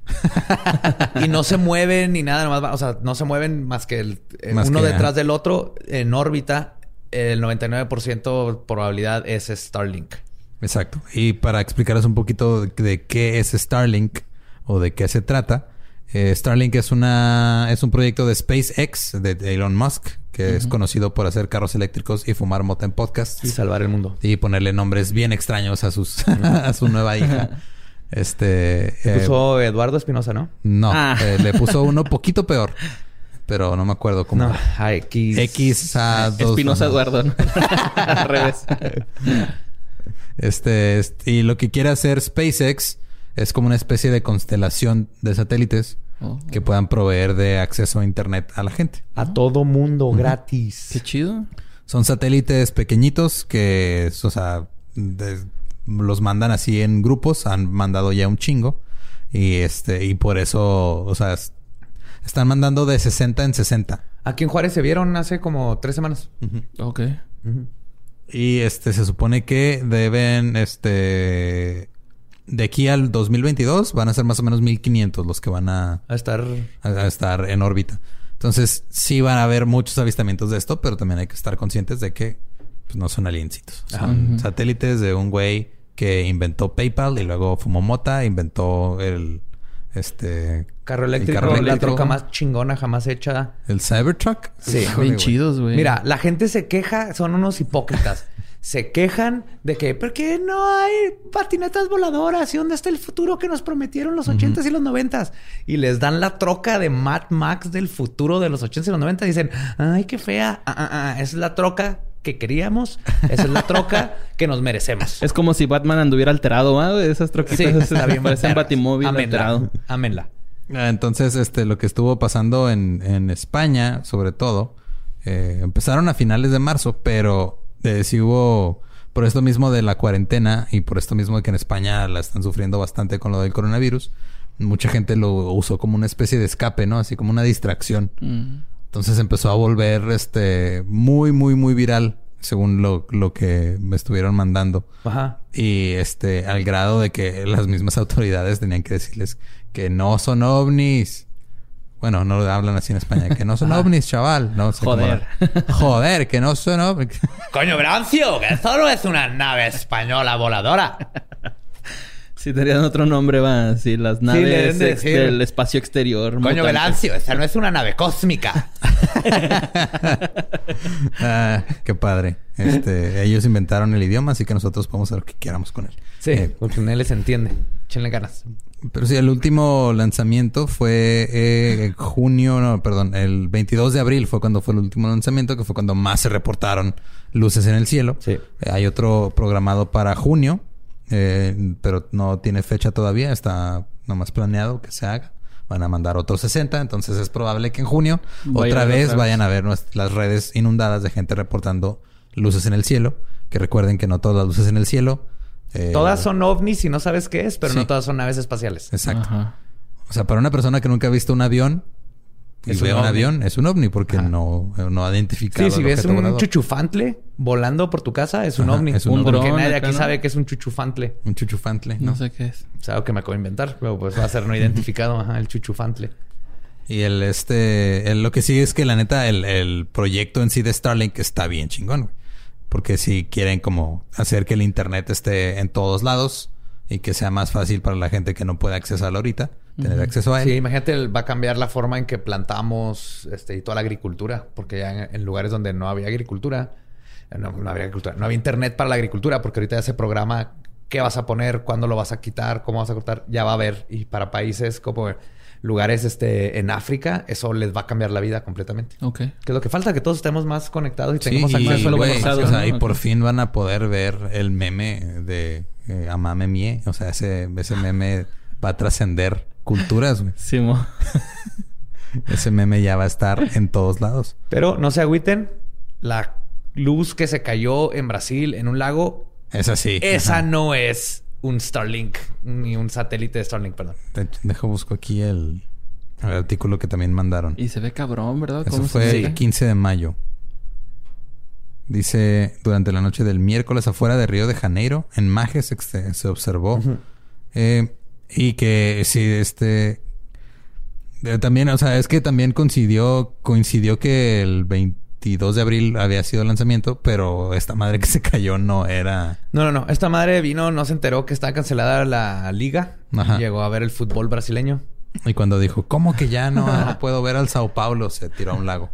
y no se mueven ni nada, más, o sea, no se mueven más que el, uno detrás del otro en órbita, el 99% probabilidad es Starlink. Exacto. Y para explicaros un poquito de qué es Starlink o de qué se trata, eh, Starlink es una es un proyecto de SpaceX de Elon Musk que es conocido por hacer carros eléctricos y fumar mota en podcast y salvar el mundo y ponerle nombres bien extraños a sus a su nueva hija. Este le puso eh, Eduardo Espinosa, ¿no? No, ah. eh, le puso uno poquito peor pero no me acuerdo cómo. No, X. X a 2. Espinosa Eduardo. Al revés. Este, y lo que quiere hacer SpaceX es como una especie de constelación de satélites oh. que puedan proveer de acceso a internet a la gente. A todo mundo, gratis. Qué chido. Son satélites pequeñitos que, o sea, los mandan así en grupos. Han mandado ya un chingo. Y este, y por eso, o sea, están mandando de 60 en 60. Aquí en Juárez se vieron hace como tres semanas. Ok. Y este se supone que deben, este, de aquí al 2022 van a ser más o menos 1500 los que van a, a estar a, estar en órbita. Entonces, sí van a haber muchos avistamientos de esto, pero también hay que estar conscientes de que pues, no son aliencitos. Son satélites de un güey que inventó PayPal y luego fumó mota, inventó el este carro eléctrico, la troca más chingona jamás hecha. ¿El Cybertruck? Sí, bien chidos, güey. Mira, la gente se queja, son unos hipócritas. Se quejan de que, ¿por qué no hay patinetas voladoras? ¿Y dónde está el futuro que nos prometieron los 80s y los 90s? Y les dan la troca de Mad Max del futuro de los 80s y los 90s. Y dicen, ay, qué fea. Ah, ah, ah, es la troca que queríamos. Esa es la troca que nos merecemos. Es como si Batman anduviera alterado, ¿ah? Esas troquitas. Sí, está bien. Parecen Batimóvil alterado. Amenla. Ah, entonces, este, lo que estuvo pasando en, en España, sobre todo, eh, empezaron a finales de marzo, pero eh, sí hubo, por esto mismo de la cuarentena y por esto mismo de que en España la están sufriendo bastante con lo del coronavirus, mucha gente lo usó como una especie de escape, ¿no? Así como una distracción. Mm. Entonces empezó a volver este muy, muy, muy viral, según lo, lo que me estuvieron mandando. Ajá. Y este, al grado de que las mismas autoridades tenían que decirles que no son ovnis. Bueno, no lo hablan así en España, que no son ovnis, chaval. No Joder. Joder, que no son ovnis. Coño, Brancio, que eso no es una nave española voladora. Si tenían otro nombre, va. Sí, las naves del espacio exterior. Coño, Velancio, esa no es una nave cósmica. ah, qué padre. Este, ellos inventaron el idioma, así que nosotros podemos hacer lo que quieramos con él. Sí, eh, porque en él les entiende. Échenle ganas. Pero sí, el último lanzamiento fue eh, en junio, no, perdón, el 22 de abril fue cuando fue el último lanzamiento, que fue cuando más se reportaron luces en el cielo. Sí. Eh, hay otro programado para junio, eh, pero no tiene fecha todavía, está nomás planeado que se haga. Van a mandar otros 60, entonces es probable que en junio otra vez vayan a ver las redes inundadas de gente reportando luces en el cielo. Que recuerden que no todas las luces en el cielo Eh, todas son ovnis y no sabes qué es, pero no todas son naves espaciales. Exacto. O sea, para una persona que nunca ha visto un avión y ve un, avión, es un ovni porque no, no ha identificado. Sí, si ves un chuchufantle volando por tu casa, es un ovni. Es un porque nadie aquí sabe que es un chuchufantle. Un chuchufantle. No, sé qué es. Es algo que me acabo de inventar, pero pues va a ser no identificado, ajá, el chuchufantle. Y el este, lo que sí es que la neta, el, el proyecto en sí de Starlink está bien chingón, güey. Porque si quieren como hacer que el internet esté en todos lados y que sea más fácil para la gente que no puede accesarlo ahorita, tener acceso a él. Sí, imagínate, va a cambiar la forma en que plantamos este, y toda la agricultura, porque ya en, lugares donde no había agricultura, no, no, había agricultura, no había internet para la agricultura, porque ahorita ya se programa qué vas a poner, cuándo lo vas a quitar, cómo vas a cortar, ya va a haber. Y para países como lugares este, en África, eso les va a cambiar la vida completamente. Ok. Que es lo que falta, que todos estemos más conectados y tengamos acceso a lo que o sea, Y por fin van a poder ver el meme de eh, Amame Mie. O sea, ese, ese meme va a trascender culturas, güey. Sí, mo. ese meme ya va a estar en todos lados. Pero no se agüiten. La luz que se cayó en Brasil en un lago. Es así. Esa no es un Starlink, ni un satélite de Starlink, perdón. dejo busco aquí el, artículo que también mandaron. Y se ve cabrón, ¿verdad? Eso fue el 15 de mayo. Dice, durante la noche del miércoles afuera de Río de Janeiro, en Majes se, observó. Eh, y que sí, este... Eh, también, o sea, es que también coincidió, coincidió que el 20 22 de abril había sido el lanzamiento, pero esta madre que se cayó no era. No, no, no. Esta madre vino, no se enteró que estaba cancelada la liga. Llegó a ver el fútbol brasileño. Y cuando dijo, ¿cómo que ya no, puedo ver al Sao Paulo? Se tiró a un lago.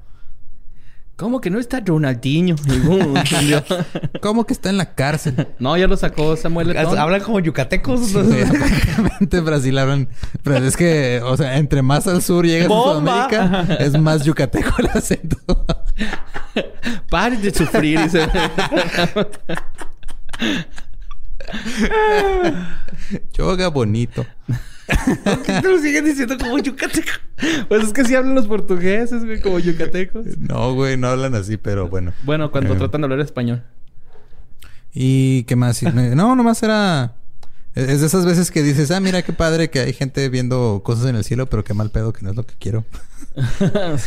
¿Cómo que no está Ronaldinho? ¿Cómo que está en la cárcel? No, ya lo sacó Samuel Hablan como yucatecos. Sí, Brasil hablan... Pero es que, o sea, entre más al sur llegas a Sudamérica, es más yucateco el acento. Pare de sufrir. Yoga bonito. ¿Por qué te lo siguen diciendo como yucateco? Pues es que sí hablan los portugueses, güey, como yucatecos. No, güey, no hablan así, pero bueno. Bueno, cuando eh. tratan de hablar español. ¿Y qué más? no, nomás era... Es de esas veces que dices, ah, mira qué padre que hay gente viendo cosas en el cielo, pero qué mal pedo que no es lo que quiero.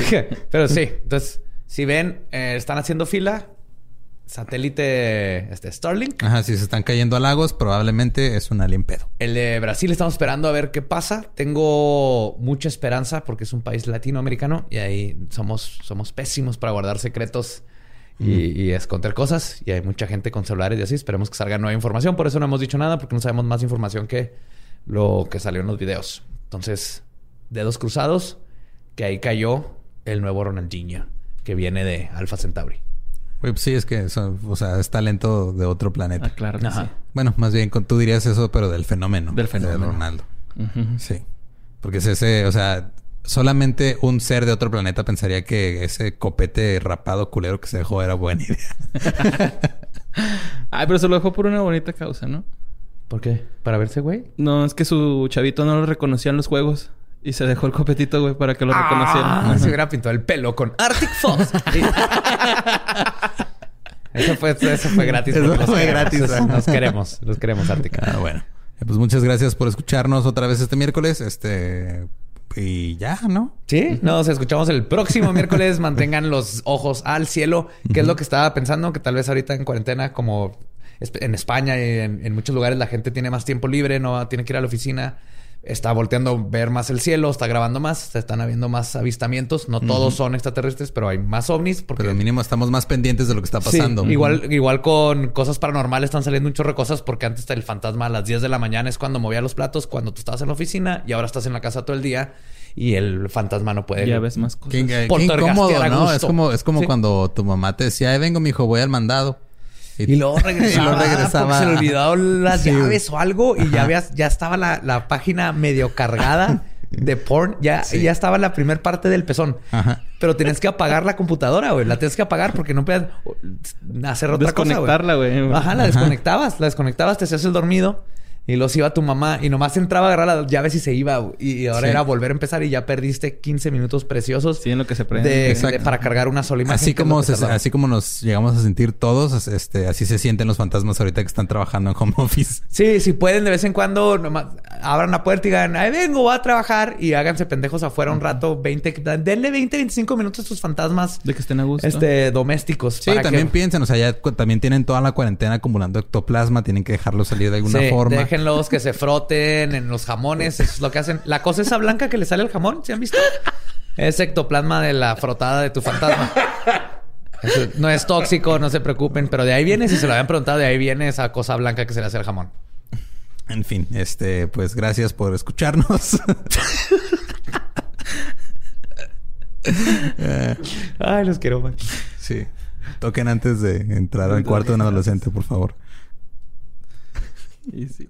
Pero sí, entonces, si ven, eh, están haciendo fila, satélite este, Starlink. Ajá, si se están cayendo a lagos, probablemente es un alien pedo. El de Brasil estamos esperando a ver qué pasa. Tengo mucha esperanza porque es un país latinoamericano y ahí somos, somos pésimos para guardar secretos y, esconder cosas. Y hay mucha gente con celulares y así. Esperemos que salga nueva información. Por eso no hemos dicho nada porque no sabemos más información que lo que salió en los videos. Entonces, dedos cruzados, que ahí cayó el nuevo Ronaldinho que viene de Alpha Centauri. Pues sí, es que o sea, es talento de otro planeta. Ah, claro sí. Bueno, más bien tú dirías eso, pero del fenómeno. Del fenómeno. De Ronaldo. Sí. Porque es ese, o sea, solamente un ser de otro planeta pensaría que ese copete rapado culero que se dejó era buena idea. Ay, pero se lo dejó por una bonita causa, ¿no? ¿Por qué? ¿Para verse, güey? No, es que su chavito no lo reconocía en los juegos. Y se dejó el copetito, güey, para que lo reconocieran. Ah, se hubiera pintado el pelo con Arctic Fox. eso, fue, eso fue gratis. Eso fue gratis. Nos queremos. Los queremos, Arctic. Ah, bueno. Eh, pues muchas gracias por escucharnos otra vez este miércoles. Este... Y ya, ¿no? Sí, nos escuchamos el próximo miércoles. Mantengan los ojos al cielo, que es lo que estaba pensando, que tal vez ahorita en cuarentena, como en España y en, en, muchos lugares la gente tiene más tiempo libre, no tiene que ir a la oficina está volteando a ver más el cielo, está grabando más, se están habiendo más avistamientos. No todos son extraterrestres, pero hay más ovnis. Porque... Pero mínimo estamos más pendientes de lo que está pasando. igual, igual con cosas paranormales están saliendo un chorro de cosas porque antes el fantasma a las 10 de la mañana es cuando movía los platos, cuando tú estabas en la oficina y ahora estás en la casa todo el día y el fantasma no puede. Ya ves más cosas. Qué, incómodo, ¿no? Es como, es como cuando tu mamá te decía, Ay, vengo, mi hijo, voy al mandado. Y, luego regresaba. se le olvidó las llaves o algo y ya, había, ya estaba la, la, página medio cargada de porn. Ya, ya estaba la primera parte del pezón. Pero tenías que apagar la computadora, güey. La tienes que apagar porque no puedes hacer otra cosa, Desconectarla, güey. Ajá, la desconectabas. La desconectabas, te hacías el dormido. Y los iba tu mamá y nomás entraba a agarrar las llaves y se iba. Y ahora era volver a empezar y ya perdiste 15 minutos preciosos. Sí, en lo que se prende. para cargar una sola imagen. Así como, así como nos llegamos a sentir todos, este, así se sienten los fantasmas ahorita que están trabajando en home office. Sí, si pueden de vez en cuando nomás abran la puerta y digan, ahí vengo, voy a trabajar y háganse pendejos afuera un rato, 20, denle 20, 25 minutos a sus fantasmas. De que estén a gusto. Este, domésticos. Sí, también piensen, o sea, ya también tienen toda la cuarentena acumulando ectoplasma, tienen que dejarlo salir de alguna forma déjenlos que se froten en los jamones. Eso es lo que hacen. La cosa esa blanca que le sale al jamón, ¿se han visto? Es ectoplasma de la frotada de tu fantasma. no es tóxico, no se preocupen, pero de ahí viene, si se lo habían preguntado, de ahí viene esa cosa blanca que se le hace al jamón. En fin, este, pues gracias por escucharnos. Ay, los quiero, man. Sí. Toquen antes de entrar al cuarto de un adolescente, por favor. Y sí.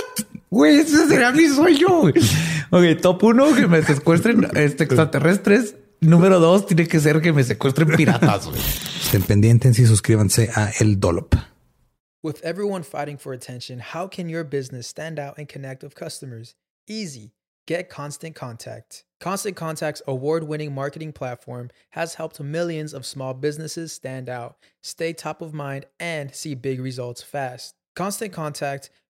Güey, ese será mi sueño. Ok, top uno, que me secuestren este, extraterrestres. Número dos, tiene que ser que me secuestren piratas. Estén pendientes y suscríbanse a El Dolop. With everyone fighting for attention, how can your business stand out and connect with customers? Easy. Get Constant Contact. Constant Contact's award winning marketing platform has helped millions of small businesses stand out, stay top of mind, and see big results fast. Constant Contact